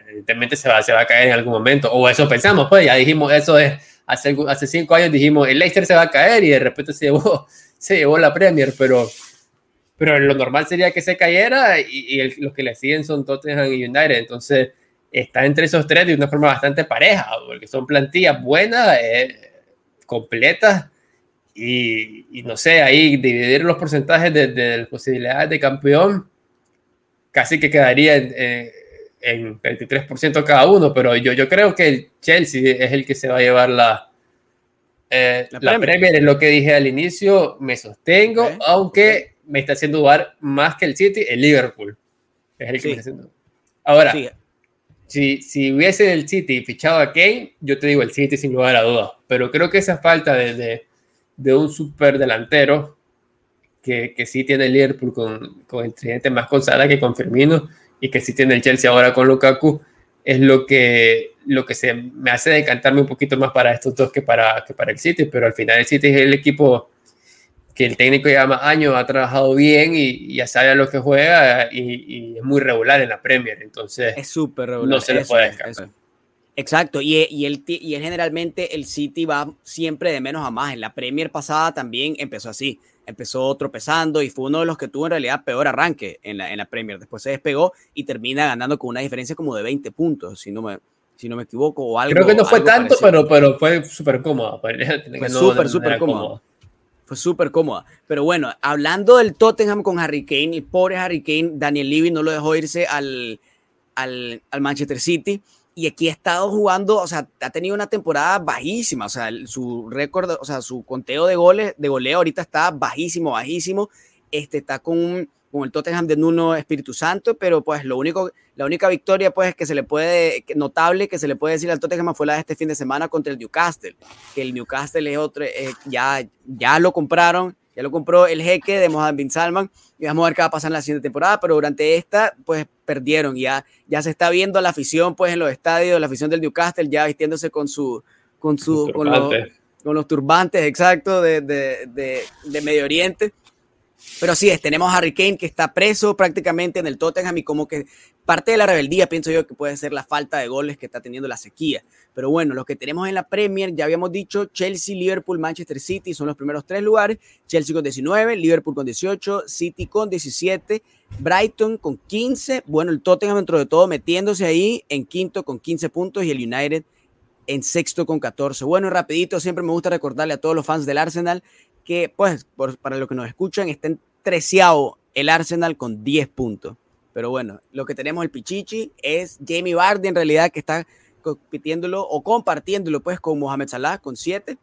evidentemente se va, se va a caer en algún momento, o eso pensamos, pues ya dijimos, eso es, hace, hace cinco años dijimos, el Leicester se va a caer y de repente se llevó, se llevó la Premier, pero pero lo normal sería que se cayera y, los que le siguen son Tottenham y United. Entonces está entre esos tres de una forma bastante pareja, porque son plantillas buenas, eh, completas y, no sé, ahí dividir los porcentajes de, las posibilidades de campeón casi que quedaría en, en 23% cada uno, pero yo, yo creo que el Chelsea es el que se va a llevar la, eh, la, Premier. es lo que dije al inicio, me sostengo, aunque me está haciendo dudar más que el City, el Liverpool. Es el que me está haciendo. Ahora, si, si hubiese el City fichado a Kane, yo te digo el City sin lugar a dudas. Pero creo que esa falta de, de, un super delantero que, que, sí tiene el Liverpool con, con el tridente más con Sala que con Firmino y que sí tiene el Chelsea ahora con Lukaku, es lo que, lo que se me hace decantarme un poquito más para estos dos que para, que para el City. Pero al final el City es el equipo que el técnico lleva más años, ha trabajado bien y, ya sabe a lo que juega y, es muy regular en la Premier, entonces es súper regular. No se le puede descansar. Exacto, y, y, él, y generalmente el City va siempre de menos a más. En la Premier pasada también empezó así, empezó tropezando y fue uno de los que tuvo en realidad peor arranque en la, en la Premier. Después se despegó y termina ganando con una diferencia como de 20 puntos, si no me, si no me equivoco. O algo, Creo que no fue tanto, pero, pero fue súper cómodo. Fue súper, súper cómodo fue súper cómoda. Pero bueno, hablando del Tottenham con Harry Kane, el pobre Harry Kane, Daniel Levy no lo dejó irse al, al, al, Manchester City. Y aquí ha estado jugando, o sea, ha tenido una temporada bajísima. O sea, su récord, o sea, su conteo de goles, de goleo ahorita está bajísimo, bajísimo. Este está con con el Tottenham de Nuno Espíritu Santo, pero pues lo único, la única victoria pues que se le puede, notable que se le puede decir al Tottenham fue la de este fin de semana contra el Newcastle, que el Newcastle es otro, eh, ya, ya lo compraron, ya lo compró el jeque de Mohamed Bin Salman y vamos a ver qué va a pasar en la siguiente temporada, pero durante esta pues perdieron, ya, ya se está viendo la afición pues en los estadios, la afición del Newcastle ya vistiéndose con su, con su, con los, con los turbantes, exacto, de, de, de, de Medio Oriente pero sí es, tenemos a Harry Kane que está preso prácticamente en el Tottenham y como que parte de la rebeldía pienso yo que puede ser la falta de goles que está teniendo la sequía. Pero bueno, lo que tenemos en la Premier, ya habíamos dicho, Chelsea, Liverpool, Manchester City son los primeros tres lugares. Chelsea con 19, Liverpool con 18, City con 17, Brighton con 15. Bueno, el Tottenham dentro de todo metiéndose ahí en quinto con 15 puntos y el United en sexto con 14. Bueno, rapidito, siempre me gusta recordarle a todos los fans del Arsenal que, pues, para los que nos escuchan, estén treceavo el Arsenal con 10 puntos. Pero bueno, lo que tenemos el Pichichi es Jamie Vardy en realidad que está compitiéndolo o compartiéndolo pues con Mohamed Salah con 7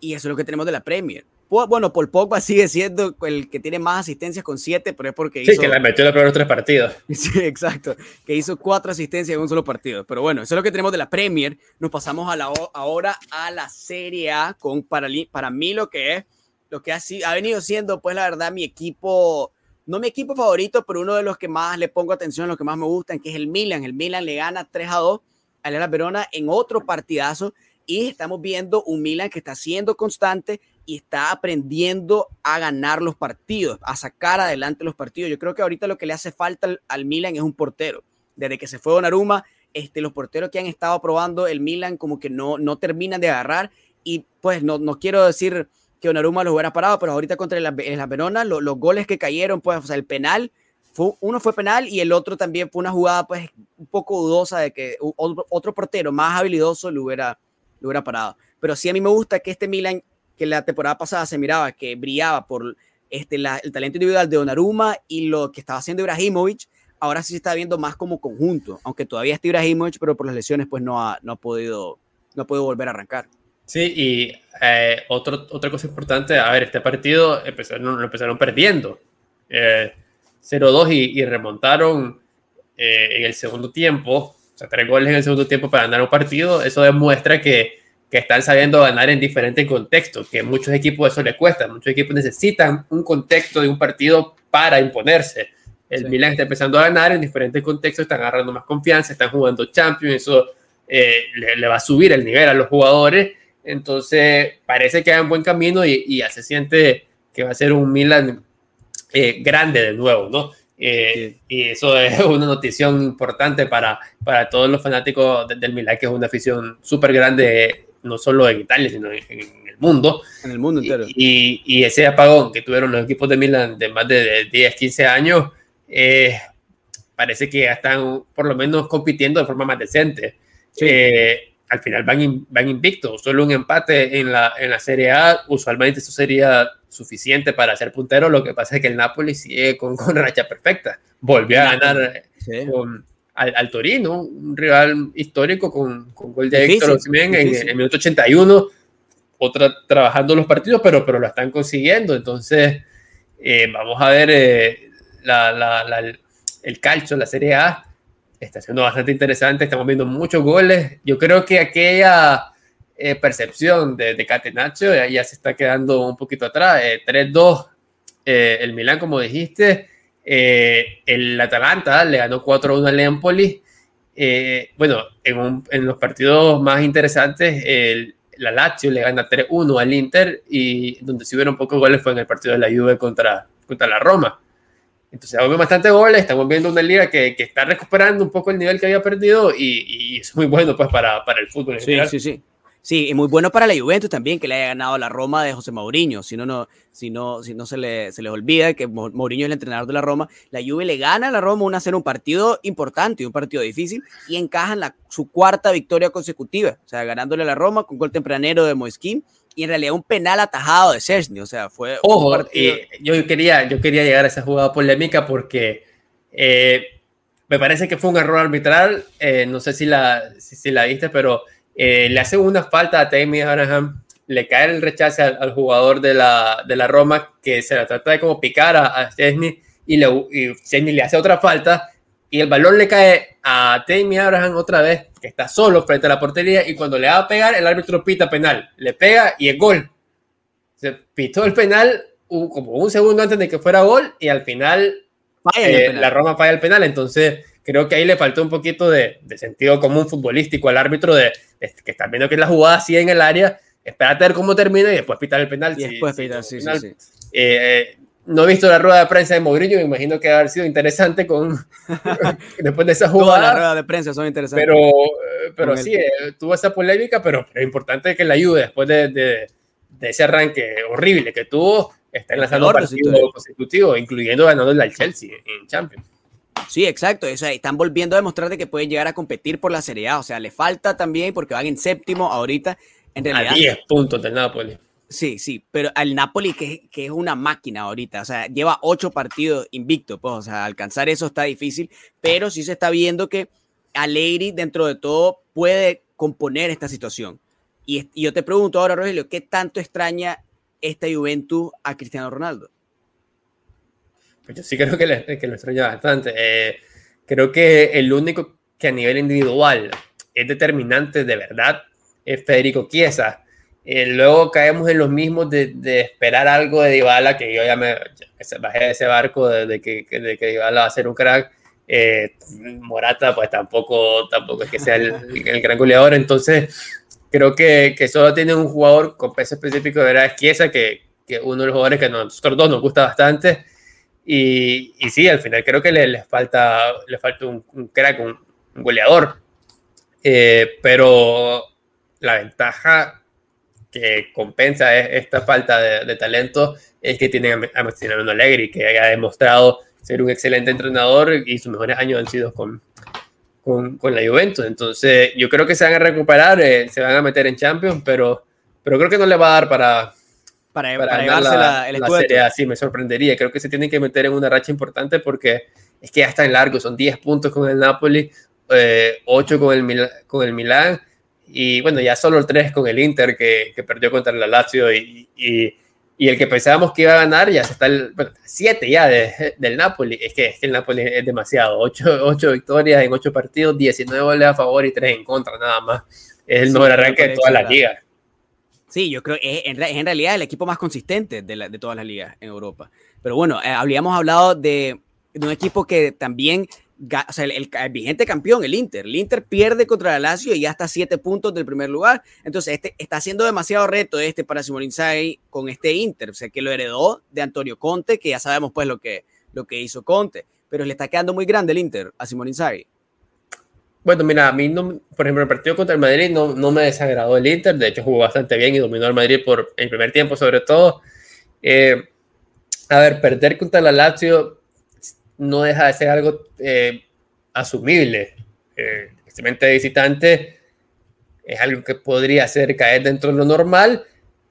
y eso es lo que tenemos de la Premier. Bueno, Paul Pogba sigue siendo el que tiene más asistencias con 7, pero es porque sí, que la metió en los primeros tres partidos. Sí, exacto, que hizo cuatro asistencias en un solo partido. Pero bueno, eso es lo que tenemos de la Premier. Nos pasamos a la, ahora a la Serie A con para, para mí lo que es, lo que ha, ha venido siendo pues la verdad mi equipo no mi equipo favorito, pero uno de los que más le pongo atención, los que más me gustan, que es el Milan. El Milan le gana 3 a 2 a la Verona en otro partidazo y estamos viendo un Milan que está siendo constante y está aprendiendo a ganar los partidos, a sacar adelante los partidos. Yo creo que ahorita lo que le hace falta al, Milan es un portero. Desde que se fue Donnarumma, este, los porteros que han estado probando el Milan como que no, no terminan de agarrar y pues no, no quiero decir que Onaruma los hubiera parado, pero ahorita contra la, la Verona, los goles que cayeron, pues, o sea, el penal, fue, uno fue penal y el otro también fue una jugada, pues, un poco dudosa de que otro, portero más habilidoso lo hubiera, lo hubiera parado. Pero sí a mí me gusta que este Milan, que la temporada pasada se miraba que brillaba por este, el talento individual de Onaruma y lo que estaba haciendo Ibrahimovic, ahora sí se está viendo más como conjunto, aunque todavía está Ibrahimovic, pero por las lesiones, pues, no ha, no ha podido no ha podido volver a arrancar. Sí, y eh, otro, otra cosa importante, a ver, este partido empezaron, lo empezaron perdiendo. 0-2 eh, y, remontaron eh, en el segundo tiempo, o sea, tres goles en el segundo tiempo para ganar un partido. Eso demuestra que, que están sabiendo ganar en diferentes contextos, que muchos equipos eso les cuesta. Muchos equipos necesitan un contexto de un partido para imponerse. El Milan está empezando a ganar en diferentes contextos, están agarrando más confianza, están jugando Champions, eso le, le va a subir el nivel a los jugadores entonces, parece que va en buen camino y, ya se siente que va a ser un Milan eh, grande de nuevo, ¿no? Eh, y eso es una notición importante para, para todos los fanáticos del Milan, que es una afición súper grande, no solo en Italia, sino en, el mundo. En el mundo entero. Y, y, ese apagón que tuvieron los equipos de Milan de más de 10, 15 años, eh, parece que ya están por lo menos compitiendo de forma más decente. Sí al final van, van invictos. Solo un empate en la, en la Serie A, usualmente eso sería suficiente para ser puntero. Lo que pasa es que el Napoli sigue con, con racha perfecta. Volvió a ganar al, Torino, un rival histórico con, con gol de Héctor Osimhen en, el minuto 81. Otra trabajando los partidos, pero, pero lo están consiguiendo. Entonces, eh, vamos a ver eh, la, la, el calcio, la Serie A está siendo bastante interesante, estamos viendo muchos goles. Yo creo que aquella eh, percepción de, de Catenaccio ya, se está quedando un poquito atrás. 3-2, eh, eh, el Milan, como dijiste. el Atalanta le ganó 4-1 al Empoli. bueno, en, los partidos más interesantes, el, la Lazio le gana 3-1 al Inter y donde sí hubieron pocos goles fue en el partido de la Juve contra, contra la Roma. Entonces, viendo bastante goles, estamos viendo una liga que, que, está recuperando un poco el nivel que había perdido y, y es muy bueno pues para, para el fútbol. En sí, sí, sí. Sí, y muy bueno para la Juventus también, que le haya ganado la Roma de José Mourinho. Si no, no, si no, si no se, le, se les olvida que Mourinho es el entrenador de la Roma, la Juve le gana a la Roma una, un partido importante, un partido difícil, y encajan la, su cuarta victoria consecutiva. O sea, ganándole a la Roma con gol tempranero de Moiskin y en realidad un penal atajado de Szczesny, o sea, fue Ojo, yo, quería, yo quería llegar a esa jugada polémica porque eh, me parece que fue un error arbitral, eh, no sé si la, si, la viste, pero eh, le hace una falta a Tammy Abraham, le cae el rechazo al, jugador de la, de la, Roma que se la trata de como picar a, a y, le, y le hace otra falta y el balón le cae a Tammy Abraham otra vez, que está solo frente a la portería, y cuando le va a pegar, el árbitro pita penal, le pega y es gol. Se pitó el penal como un segundo antes de que fuera gol, y al final, eh, la Roma falla el penal, entonces creo que ahí le faltó un poquito de, sentido común futbolístico al árbitro de, que está viendo que la jugada así en el área, espérate a ver cómo termina y después pitar el penal. Y después pitar, sí, sí, sí. Eh, no he visto la rueda de prensa de Mourinho, me imagino que va a haber sido interesante con después de esa jugada. Todas las ruedas de prensa son interesantes. Pero, pero sí, eh, tuvo esa polémica, pero es importante que la ayude después de, de, ese arranque horrible que tuvo, está enlazando partidos consecutivos, incluyendo ganando al Chelsea en Champions. Sí, exacto. O sea, están volviendo a demostrar de que pueden llegar a competir por la Serie A. O sea, le falta también porque van en séptimo ahorita. En realidad, a 10 puntos del Napoli. Sí, sí, pero al Napoli que, que, es una máquina ahorita, o sea, lleva ocho partidos invicto, pues, o sea, alcanzar eso está difícil, pero sí se está viendo que Allegri dentro de todo puede componer esta situación. Y, y yo te pregunto ahora, Rogelio, ¿qué tanto extraña esta Juventus a Cristiano Ronaldo? Pues yo sí creo que, le, que lo extraña bastante. Eh, creo que el único que a nivel individual es determinante de verdad es Federico Chiesa eh, luego caemos en los mismos de, de, esperar algo de Dybala, que yo ya me bajé de ese barco de, que, de que Dybala va a ser un crack. Eh, Morata, pues tampoco, tampoco es que sea el, el gran goleador. Entonces, creo que, que, solo tiene un jugador con peso específico de verdad Esquiesa, que, que uno de los jugadores que a nosotros dos nos gusta bastante. Y, y sí, al final creo que le, le falta, le falta un, un crack, un, un goleador. Eh, pero la ventaja que compensa esta falta de, talento es que tienen a Maximiliano Allegri, que ha demostrado ser un excelente entrenador y sus mejores años han sido con, con, con la Juventus. Entonces, yo creo que se van a recuperar, eh, se van a meter en Champions, pero, pero creo que no le va a dar para, para, para, llevarse la, el la serie así me sorprendería. Creo que se tienen que meter en una racha importante porque es que ya está en largo, son 10 puntos con el Napoli, eh, 8 con el, con el Milán y bueno, ya solo el 3 con el Inter que, que perdió contra el Lazio y, y, y, el que pensábamos que iba a ganar ya se está el 7 ya de, del Napoli. Es que, es que, el Napoli es demasiado. 8, 8 victorias en 8 partidos, 19 goles a favor y 3 en contra nada más. Es el sí, mejor arranque de toda la liga. Sí, yo creo que es en, en realidad el equipo más consistente de, la, de todas las ligas en Europa. Pero bueno, eh, habíamos hablado de, de un equipo que también el, vigente campeón, el Inter. El Inter pierde contra el Lazio y ya está a siete puntos del primer lugar. Entonces, este está siendo demasiado reto este para Simón Inzaghi con este Inter. O sea, que lo heredó de Antonio Conte, que ya sabemos pues lo que, lo que hizo Conte. Pero le está quedando muy grande el Inter a Simón Inzaghi. Bueno, mira, a mí, no, por ejemplo, el partido contra el Madrid no, no me desagradó el Inter. De hecho, jugó bastante bien y dominó al Madrid por el primer tiempo, sobre todo. Eh, a ver, perder contra la Lazio no deja de ser algo eh, asumible. Eh, especialmente visitante es algo que podría ser caer dentro de lo normal.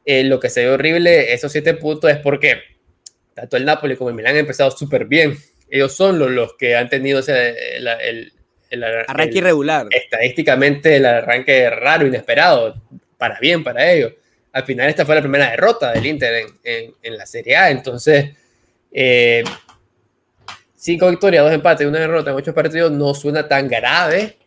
Eh, lo que se ve horrible, esos siete puntos, es porque tanto el Napoli como el Milán han empezado súper bien. Ellos son los, los, que han tenido ese, el, el, el, arranque irregular. Estadísticamente, el arranque raro, inesperado, para bien para ellos. Al final, esta fue la primera derrota del Inter en, en, en la Serie A. Entonces, eh, cinco victorias, dos empates y una derrota en ocho partidos no suena tan grave,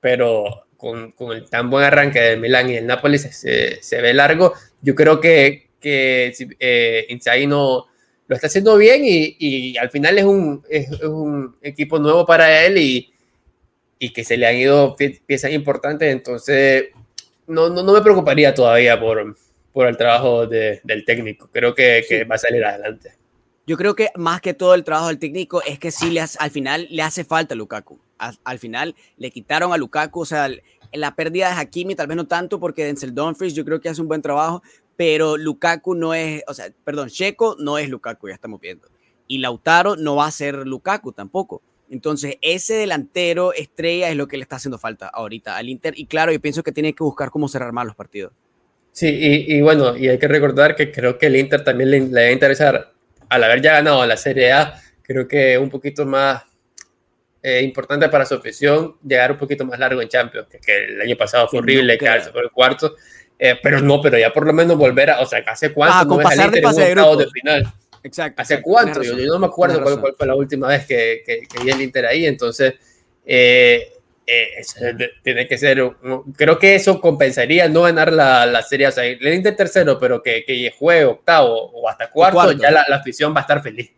pero con, con el tan buen arranque del Milán y el Napoli se, se ve largo. Yo creo que, que eh, Inzaghi no lo está haciendo bien y, y al final es un, es, es, un equipo nuevo para él y, y que se le han ido piezas importantes, entonces no, no, no me preocuparía todavía por, por el trabajo de, del técnico. Creo que, que va a salir adelante. Yo creo que más que todo el trabajo del técnico es que sí le hace, al final le hace falta a Lukaku. Al, al, final le quitaron a Lukaku, o sea, la pérdida de Hakimi tal vez no tanto porque Denzel Dumfries yo creo que hace un buen trabajo, pero Lukaku no es, o sea, perdón, Checo no es Lukaku, ya estamos viendo. Y Lautaro no va a ser Lukaku tampoco. Entonces, ese delantero estrella es lo que le está haciendo falta ahorita al Inter. Y claro, yo pienso que tiene que buscar cómo cerrar más los partidos. Sí, y, bueno, y hay que recordar que creo que el Inter también le, le a interesar al haber ya ganado la Serie A, creo que un poquito más eh, importante para su afición llegar un poquito más largo en Champions, que, que el año pasado fue horrible, quedarse por el cuarto, eh, pero no, pero ya por lo menos volver a, o sea, ¿hace cuánto ah, no de pase de, de final? Exacto. ¿Hace cuánto? Yo, yo, no me acuerdo cuál, cuál, fue la última vez que, que, que vi el Inter ahí, entonces eh, eh, tiene que ser, creo que eso compensaría no ganar la, la serie, o sea, el Inter tercero, pero que, que juegue octavo o hasta cuarto, cuarto. ya la, la, afición va a estar feliz.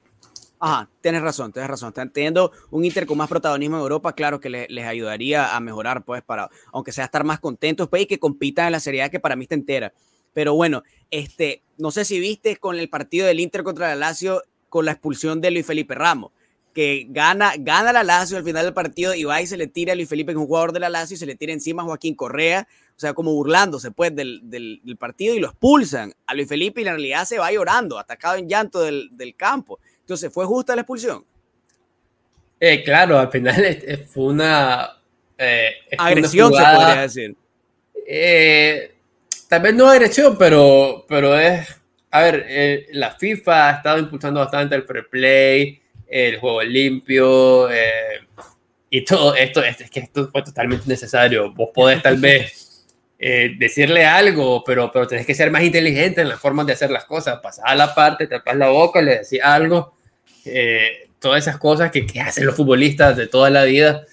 Ajá, tienes razón, tienes razón. Están teniendo un Inter con más protagonismo en Europa, claro que les, les ayudaría a mejorar, pues, para, aunque sea estar más contentos, pues, y que compitan en la Serie A, que para mí está entera. Pero bueno, este, no sé si viste con el partido del Inter contra el Lazio, con la expulsión de Luis Felipe Ramos que gana, gana la Lazio al final del partido y va y se le tira a Luis Felipe, que es un jugador de la Lazio, y se le tira encima a Joaquín Correa, o sea, como burlándose pues del, del, del, partido y lo expulsan a Luis Felipe y en realidad se va llorando, atacado en llanto del, del campo. Entonces, ¿fue justa la expulsión? Eh, claro, al final fue una... Eh, agresión, se podría decir. Eh, tal vez no agresión, pero, pero es... A ver, la FIFA ha estado impulsando bastante el free play, el juego limpio, y todo esto, es que esto fue totalmente necesario. Vos podés tal vez decirle algo, pero, pero tenés que ser más inteligente en la forma de hacer las cosas. Pasar a la parte, tapar la boca, le decís algo. Eh, todas esas cosas que, que, hacen los futbolistas de toda la vida,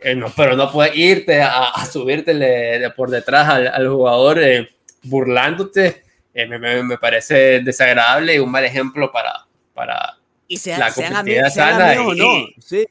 eh, no, pero no puedes irte a, a subirte por detrás al, al jugador eh, burlándote, eh, me, me, parece desagradable y un mal ejemplo para, para y sea, la competitividad sana. Y, no. sí.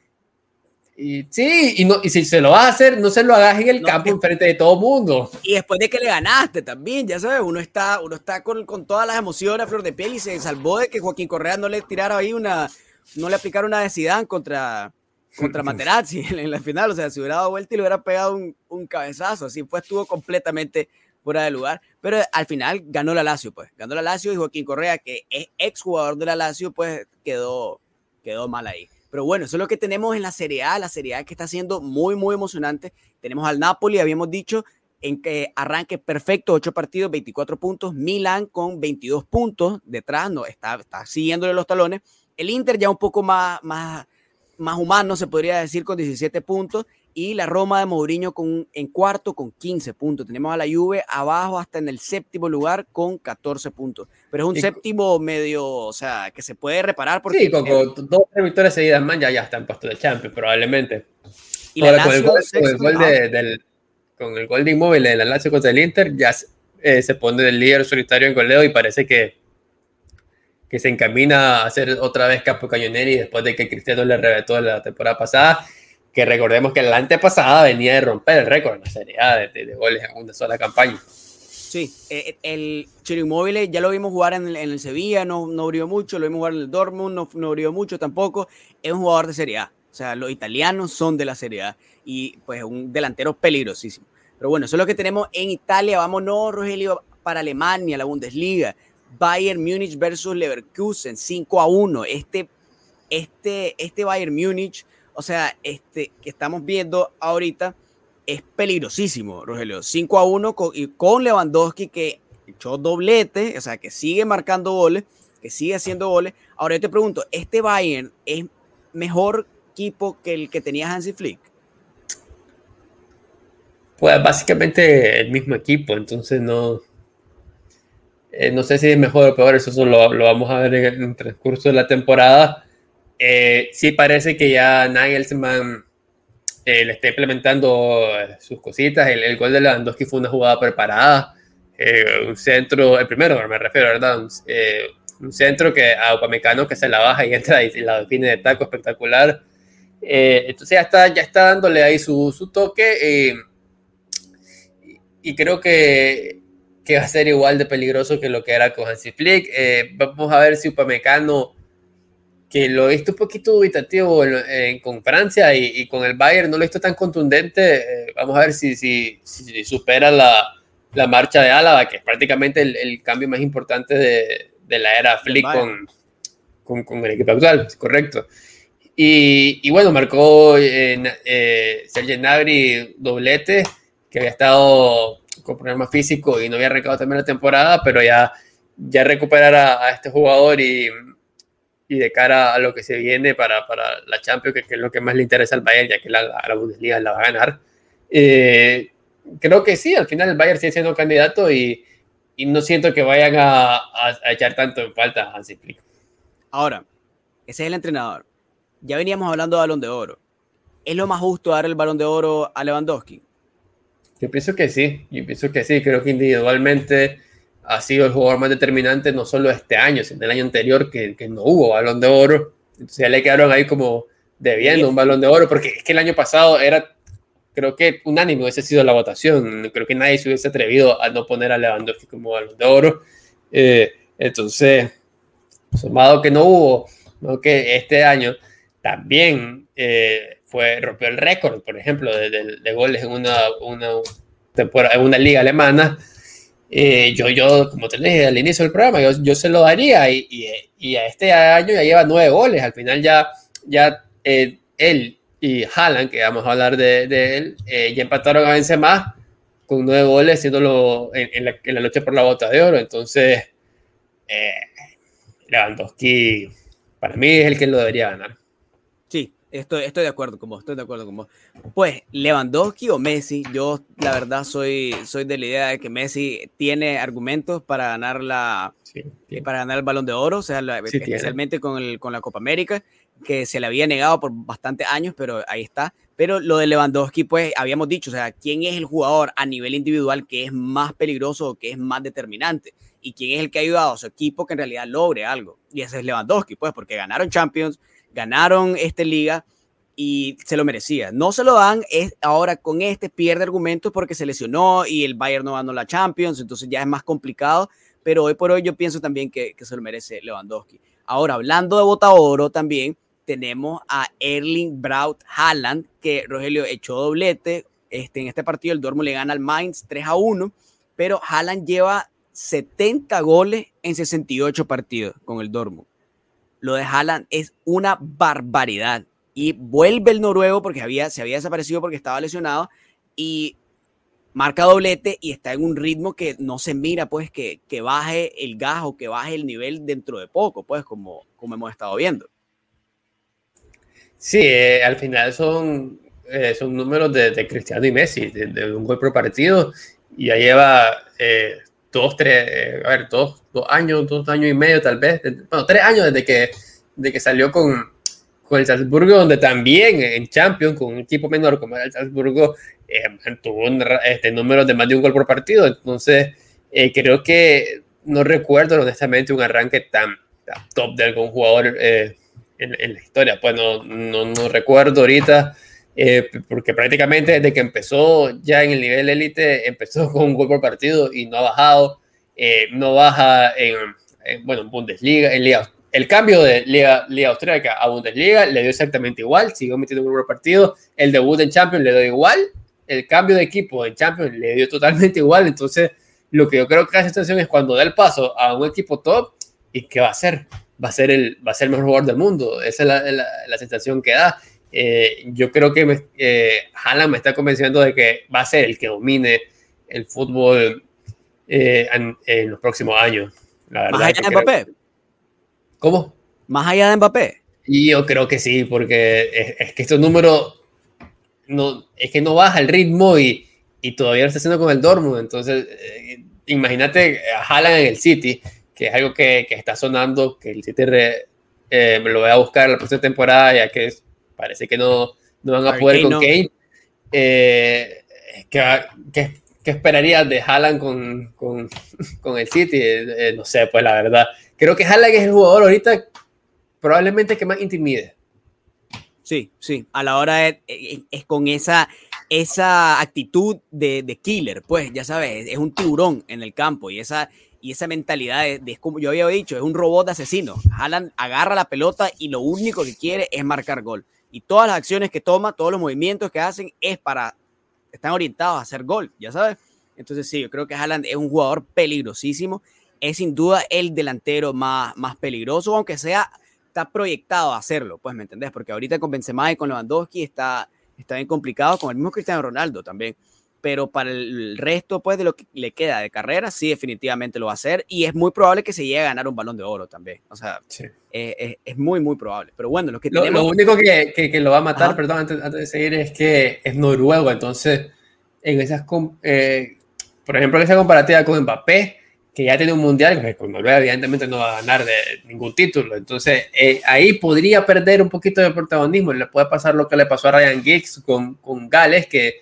Y, sí, y, no, y si se lo vas a hacer, no se lo hagas en el campo enfrente de todo el mundo. Y después de que le ganaste también, ya sabes, uno está, uno está con, con todas las emociones a flor de piel y se salvó de que Joaquín Correa no le tirara ahí una, no le aplicaron una de Zidane contra, contra Materazzi en la final. O sea, si hubiera dado vuelta y le hubiera pegado un, un cabezazo, así pues estuvo completamente fuera de lugar. Pero al final ganó la Lazio, pues. Ganó la Lazio y Joaquín Correa, que es ex jugador de la Lazio, pues quedó, quedó mal ahí. Pero bueno, eso es lo que tenemos en la Serie A, la Serie A que está siendo muy, muy emocionante. Tenemos al Napoli, habíamos dicho, en que arranque perfecto, 8 partidos, 24 puntos. Milan con 22 puntos detrás, no, está, está siguiéndole los talones. El Inter ya un poco más, más, más humano, se podría decir, con 17 puntos. Y la Roma de Mourinho con, en cuarto con 15 puntos. Tenemos a la Juve abajo hasta en el séptimo lugar con 14 puntos. Pero es un séptimo medio, o sea, que se puede reparar. Porque sí, con, dos tres victorias seguidas más ya, ya está en puesto de Champions, probablemente. Y con, el gol, de, del, con el gol de inmóvil de la Lazio contra el Inter, ya eh, se pone el líder solitario en goleo y parece que que se encamina a ser otra vez Capo Cañoneri después de que Cristiano le reventó la temporada pasada, que recordemos que la antepasada venía de romper el récord en la Serie A de, goles en una sola campaña. Sí, eh, el Chirimóvil ya lo vimos jugar en el, Sevilla, no, no abrió mucho, lo vimos jugar en el Dortmund, no, no abrió mucho tampoco, es un jugador de Serie A, o sea, los italianos son de la Serie A y pues un delantero peligrosísimo. Pero bueno, eso es lo que tenemos en Italia, vámonos Rogelio para Alemania, la Bundesliga. Bayern Múnich versus Leverkusen, 5 a 1. Este, este, este Bayern Múnich, o sea, este que estamos viendo ahorita, es peligrosísimo, Rogelio. 5 a 1 con, con Lewandowski que echó doblete, o sea, que sigue marcando goles, que sigue haciendo goles. Ahora yo te pregunto, ¿este Bayern es mejor equipo que el que tenía Hansi Flick? Pues básicamente el mismo equipo, entonces no, eh, no sé si es mejor o peor, eso lo, lo vamos a ver en el, transcurso de la temporada. Eh, sí parece que ya Nagelsmann eh, le está implementando sus cositas. El, el, gol de Lewandowski fue una jugada preparada. un centro, el primero me refiero, ¿verdad? Un, centro que a Upamecano que se la baja y entra y, la define de taco espectacular. entonces ya está, ya está dándole ahí su, su toque. y creo que que va a ser igual de peligroso que lo que era con Hansi Flick. Eh, vamos a ver si Upamecano, que lo he visto un poquito dubitativo con Francia y, con el Bayern, no lo he visto tan contundente. Eh, vamos a ver si, si, si supera la, la, marcha de Álava, que es prácticamente el, cambio más importante de, de la era Flick con, con, con, el equipo actual, correcto. Y, y bueno, marcó eh, eh Sergio Nagri doblete, que había estado con problemas físicos y no había arrancado también la temporada, pero ya, ya recuperar a, este jugador y, y, de cara a lo que se viene para, para la Champions, que, es lo que más le interesa al Bayern, ya que la, la Bundesliga la va a ganar. Eh, creo que sí, al final el Bayern sigue siendo candidato y, y no siento que vayan a, a, echar tanto en falta a Hansi Flick. Ahora, ese es el entrenador. Ya veníamos hablando de balón de oro. ¿Es lo más justo dar el balón de oro a Lewandowski? Yo pienso que sí, yo pienso que sí, creo que individualmente ha sido el jugador más determinante no solo este año, sino el año anterior que, que no hubo balón de oro. Entonces ya le quedaron ahí como debiendo un balón de oro, porque es que el año pasado era, creo que unánime hubiese sido la votación. Creo que nadie se hubiese atrevido a no poner a Lewandowski como balón de oro. Eh, entonces, sumado que no hubo, ¿no? que este año también eh, fue, rompió el récord, por ejemplo, de, de, goles en una, una, temporada, en una liga alemana. Eh, yo, yo, como te dije al inicio del programa, yo, yo se lo daría y, y, a este año ya lleva nueve goles. Al final ya, ya eh, él y Haaland, que vamos a hablar de, él, eh, ya empataron a Benzema con nueve goles, haciéndolo en, la, en, la, noche por la bota de oro. Entonces, Lewandowski, para mí es el que lo debería ganar. Sí, estoy, estoy de acuerdo con vos, estoy de acuerdo con vos. Pues, Lewandowski o Messi, yo la verdad soy, soy de la idea de que Messi tiene argumentos para ganar la... para ganar el balón de oro, o sea, especialmente con, el, con la Copa América que se le había negado por bastantes años, pero ahí está. Pero lo de Lewandowski, pues habíamos dicho, o sea, ¿quién es el jugador a nivel individual que es más peligroso o que es más determinante? ¿Y quién es el que ha ayudado a su equipo que en realidad logre algo? Y ese es Lewandowski, pues, porque ganaron Champions, ganaron esta liga y se lo merecía. No se lo dan, es ahora con este pierde argumentos porque se lesionó y el Bayern no ganó la Champions, entonces ya es más complicado, pero hoy por hoy yo pienso también que, se lo merece Lewandowski. Ahora, hablando de bota oro también, tenemos a Erling Braut Haaland, que Rogelio echó doblete. Este, en este partido el Dortmund le gana al Mainz 3 a 1, pero Haaland lleva 70 goles en 68 partidos con el Dortmund. Lo de Haaland es una barbaridad. Y vuelve el noruego porque había, se había desaparecido porque estaba lesionado y marca doblete y está en un ritmo que no se mira, pues, que, que baje el gas o que baje el nivel dentro de poco, pues, como, como hemos estado viendo. Sí, eh, al final son, eh, son números de, de, Cristiano y Messi, de, un gol por partido, y ya lleva eh, dos, tres, a ver, dos, dos, años, dos años y medio tal vez, bueno, tres años desde que, de que salió con, con el Salzburgo, donde también en Champions, con un equipo menor como era el Salzburgo, tuvo un, este, números de más de un gol por partido, entonces creo que no recuerdo honestamente un arranque tan, top de algún jugador en, la historia. Pues no, no, recuerdo ahorita, eh, porque prácticamente desde que empezó ya en el nivel élite, empezó con un gol por partido y no ha bajado. Eh, no baja en, bueno, en Bundesliga, en Liga. El cambio de Liga, Liga Austríaca a Bundesliga le dio exactamente igual, siguió metiendo un gol por partido. El debut en Champions le dio igual. El cambio de equipo en Champions le dio totalmente igual. Entonces, lo que yo creo que la situación es cuando da el paso a un equipo top, ¿y qué va a hacer? va a ser el, va a ser el mejor jugador del mundo. Esa es la, la, sensación que da. Eh, yo creo que me, eh, Haaland me está convenciendo de que va a ser el que domine el fútbol eh, en, los próximos años. La ¿Más allá de Mbappé? ¿Cómo? ¿Más allá de Mbappé? Y yo creo que sí, porque es, que estos números no, es que no baja el ritmo y, y todavía lo está haciendo con el Dortmund. Entonces, eh, imagínate a Haaland en el City que es algo que, que está sonando, que el City eh, me lo voy a buscar la próxima temporada, ya que parece que no, no van a poder con Kane. Eh, ¿qué, qué, qué, esperarías de Haaland con, con, con el City? Eh, no sé, pues la verdad. Creo que Haaland es el jugador ahorita probablemente que más intimide. Sí, sí, a la hora es, es con esa, esa actitud de, de, killer, pues ya sabes, es un tiburón en el campo y esa, y esa mentalidad de, como yo había dicho, es un robot asesino. Haaland agarra la pelota y lo único que quiere es marcar gol. Y todas las acciones que toma, todos los movimientos que hacen es para, están orientados a hacer gol, ya sabes. Entonces sí, yo creo que Haaland es un jugador peligrosísimo. Es sin duda el delantero más, más peligroso, aunque sea, está proyectado a hacerlo, pues me entendés, porque ahorita con Benzema y con Lewandowski está, está bien complicado, con el mismo Cristiano Ronaldo también pero para el resto pues de lo que le queda de carrera, sí, definitivamente lo va a hacer y es muy probable que se llegue a ganar un balón de oro también. O sea, eh, es, muy, muy probable. Pero bueno, lo que lo, lo único que, que, lo va a matar, perdón, antes, antes, de seguir, es que es noruego, entonces en esas, eh, por ejemplo, en esa comparativa con Mbappé, que ya tiene un mundial, que con Noruega evidentemente no va a ganar de ningún título, entonces eh, ahí podría perder un poquito de protagonismo, le puede pasar lo que le pasó a Ryan Giggs con, con Gales, que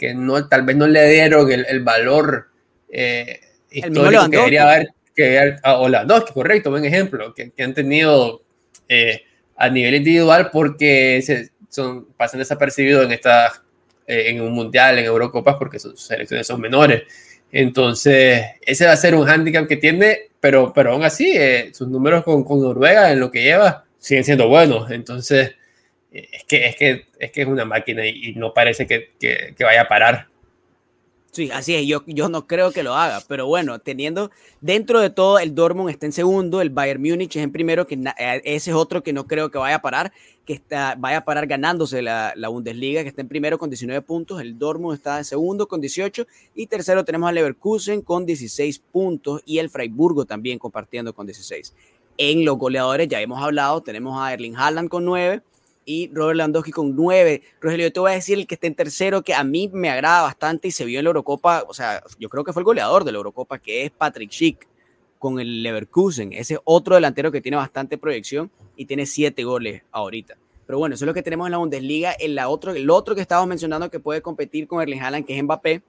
que no, tal vez no le dieron el, el valor eh, histórico que debería haber, que a Lewandowski, correcto, buen ejemplo, que, que han tenido eh, a nivel individual porque se, son, pasan desapercibidos en, esta, eh, en un mundial, en Eurocopas, porque sus selecciones son menores. Entonces, ese va a ser un hándicap que tiene, pero, pero aún así, eh, sus números con, con Noruega en lo que lleva siguen siendo buenos. Entonces, es que es, que, es, que es una máquina y, no parece que, que, vaya a parar. Sí, así es, yo, yo no creo que lo haga, pero bueno, teniendo dentro de todo, el Dortmund está en segundo, el Bayern Múnich es en primero, que eh, ese es otro que no creo que vaya a parar, que está, vaya a parar ganándose la, la, Bundesliga, que está en primero con 19 puntos, el Dortmund está en segundo con 18 y tercero tenemos al Leverkusen con 16 puntos y el Freiburgo también compartiendo con 16. En los goleadores ya hemos hablado, tenemos a Erling Haaland con 9, y Robert Lewandowski con 9. Rogelio, yo te voy a decir el que está en tercero, que a mí me agrada bastante y se vio en la Eurocopa, o sea, yo creo que fue el goleador de la Eurocopa, que es Patrick Schick con el Leverkusen. Ese otro delantero que tiene bastante proyección y tiene 7 goles ahorita. Pero bueno, eso es lo que tenemos en la Bundesliga. En la otro, el otro que estábamos mencionando que puede competir con Erling Haaland, que es Mbappé,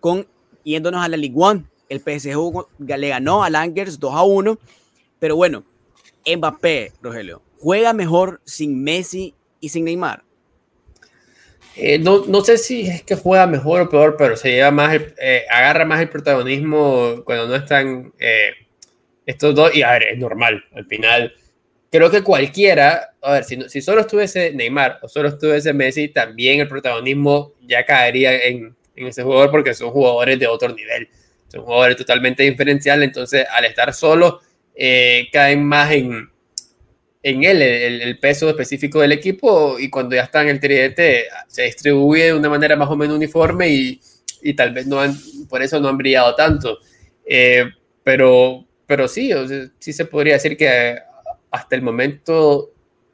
con yéndonos a la Ligue 1. El PSG le ganó a Langers 2 a 1. Pero bueno, Mbappé, Rogelio, ¿Juega mejor sin Messi y sin Neymar? Eh, no, no, sé si es que juega mejor o peor, pero se lleva más, eh, agarra más el protagonismo cuando no están eh, estos dos. Y a ver, es normal. Al final, creo que cualquiera, a ver, si, si solo estuviese Neymar o solo estuviese Messi, también el protagonismo ya caería en, en ese jugador porque son jugadores de otro nivel. Son jugadores totalmente diferenciales. Entonces, al estar solo, caen más en en él el, peso específico del equipo y cuando ya está en el tridente se distribuye de una manera más o menos uniforme y, y tal vez no han, por eso no han brillado tanto. Eh, pero, pero sí, sí se podría decir que hasta el momento,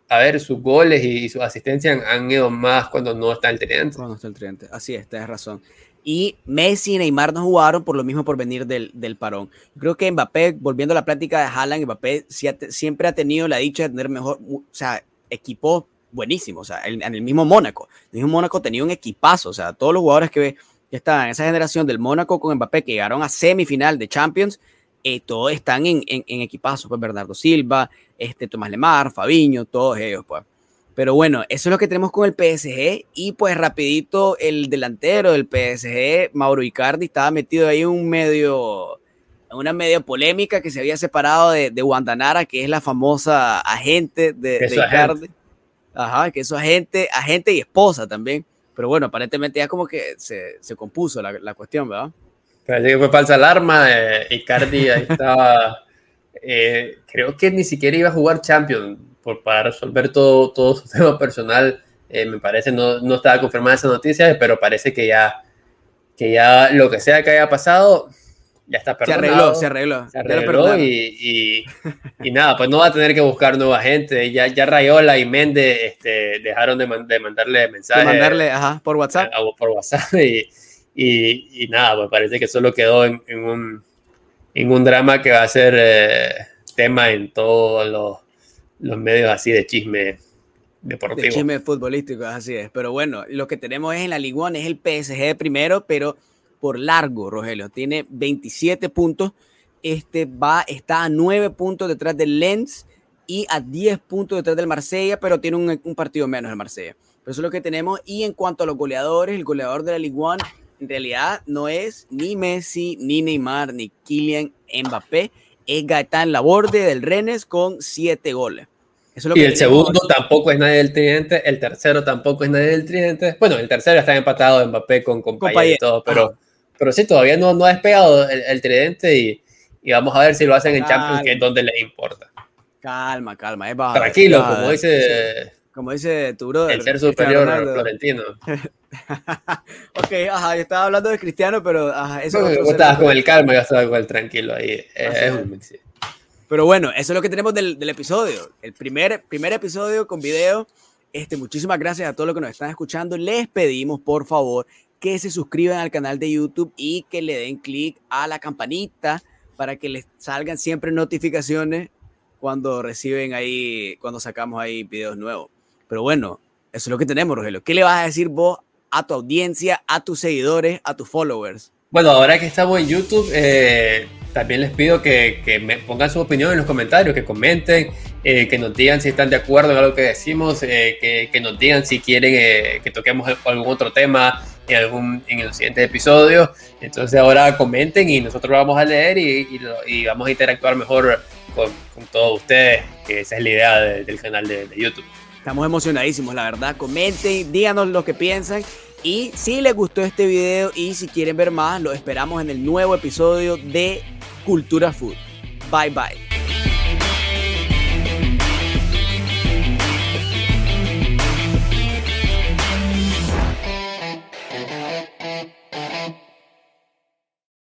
a ver, sus goles y, su asistencia han, ido más cuando no está el tridente. Cuando está el tridente, así es, tienes razón. Y Messi y Neymar no jugaron por lo mismo por venir del, del parón. creo que Mbappé, volviendo a la plática de Haaland, Mbappé siempre ha tenido la dicha de tener mejor, o sea, equipo buenísimo, o sea, en, el mismo Mónaco. El mismo Mónaco tenía un equipazo, o sea, todos los jugadores que, que estaban en esa generación del Mónaco con Mbappé que llegaron a semifinal de Champions, eh, todos están en, en, en equipazo, pues Bernardo Silva, este, Tomás Lemar, Fabiño, todos ellos, pues. Pero bueno, eso es lo que tenemos con el PSG. Y pues rapidito, el delantero del PSG, Mauro Icardi, estaba metido ahí un medio, una medio polémica que se había separado de, de Guantanara, que es la famosa agente de, de Icardi. Ajá, que es su agente, agente y esposa también. Pero bueno, aparentemente ya como que se, se compuso la, la, cuestión, ¿verdad? Parece que fue falsa alarma. Eh, Icardi ahí estaba. eh, creo que ni siquiera iba a jugar Champions por, para resolver todo, todo su tema personal. Eh, me parece, no, no estaba confirmada esa noticia, pero parece que ya, que ya lo que sea que haya pasado, ya está perdonado. Se arregló, se arregló. Se arregló y, y, y, nada, pues no va a tener que buscar nueva gente. Ya, ya Rayola y Méndez este, dejaron de, de, mandarle mensajes. De mandarle, ajá, por WhatsApp. A, por WhatsApp y, y, nada, pues parece que solo quedó en, en, un, en un drama que va a ser eh, tema en todos los los medios así de chisme deportivo. De chisme futbolístico, así es. Pero bueno, lo que tenemos es en la Ligue 1 es el PSG primero, pero por largo, Rogelio. Tiene 27 puntos. Este va, está a 9 puntos detrás del Lens y a 10 puntos detrás del Marsella, pero tiene un, un, partido menos el Marsella. Pero eso es lo que tenemos. Y en cuanto a los goleadores, el goleador de la Ligue 1 en realidad no es ni Messi, ni Neymar, ni Kylian Mbappé es Gaetán Laborde del Rennes con siete goles. Eso y el segundo tampoco es nadie del Tridente, el tercero tampoco es nadie del Tridente. Bueno, el tercero está empatado Mbappé con Compay y todo, pero, pero sí, todavía no, no ha despegado el, el Tridente y, y, vamos a ver si lo hacen en Champions, que es donde les importa. Calma, calma, es Tranquilo, como dice... Como dice tu brother. El ser superior florentino. ok, ajá, yo estaba hablando de Cristiano, pero ajá, eso no, Vos estabas con el calma, yo estaba con el tranquilo ahí. Es un... Pero bueno, eso es lo que tenemos del, del, episodio. El primer, primer episodio con video. Este, muchísimas gracias a todos los que nos están escuchando. Les pedimos, por favor, que se suscriban al canal de YouTube y que le den clic a la campanita para que les salgan siempre notificaciones cuando reciben ahí, cuando sacamos ahí videos nuevos. Pero bueno, eso es lo que tenemos, Rogelio. ¿Qué le vas a decir vos a tu audiencia, a tus seguidores, a tus followers? Bueno, ahora que estamos en YouTube, eh, también les pido que, que, me pongan su opinión en los comentarios, que comenten, eh, que nos digan si están de acuerdo en algo que decimos, eh, que, que, nos digan si quieren eh, que toquemos algún otro tema en, algún, en el siguiente episodio. Entonces ahora comenten y nosotros vamos a leer y, y, y vamos a interactuar mejor con, con, todos ustedes, que esa es la idea de, del canal de, de YouTube. Estamos emocionadísimos, la verdad. Comenten, díganos lo que piensan Y si les gustó este video y si quieren ver más, lo esperamos en el nuevo episodio de Cultura Food. Bye bye.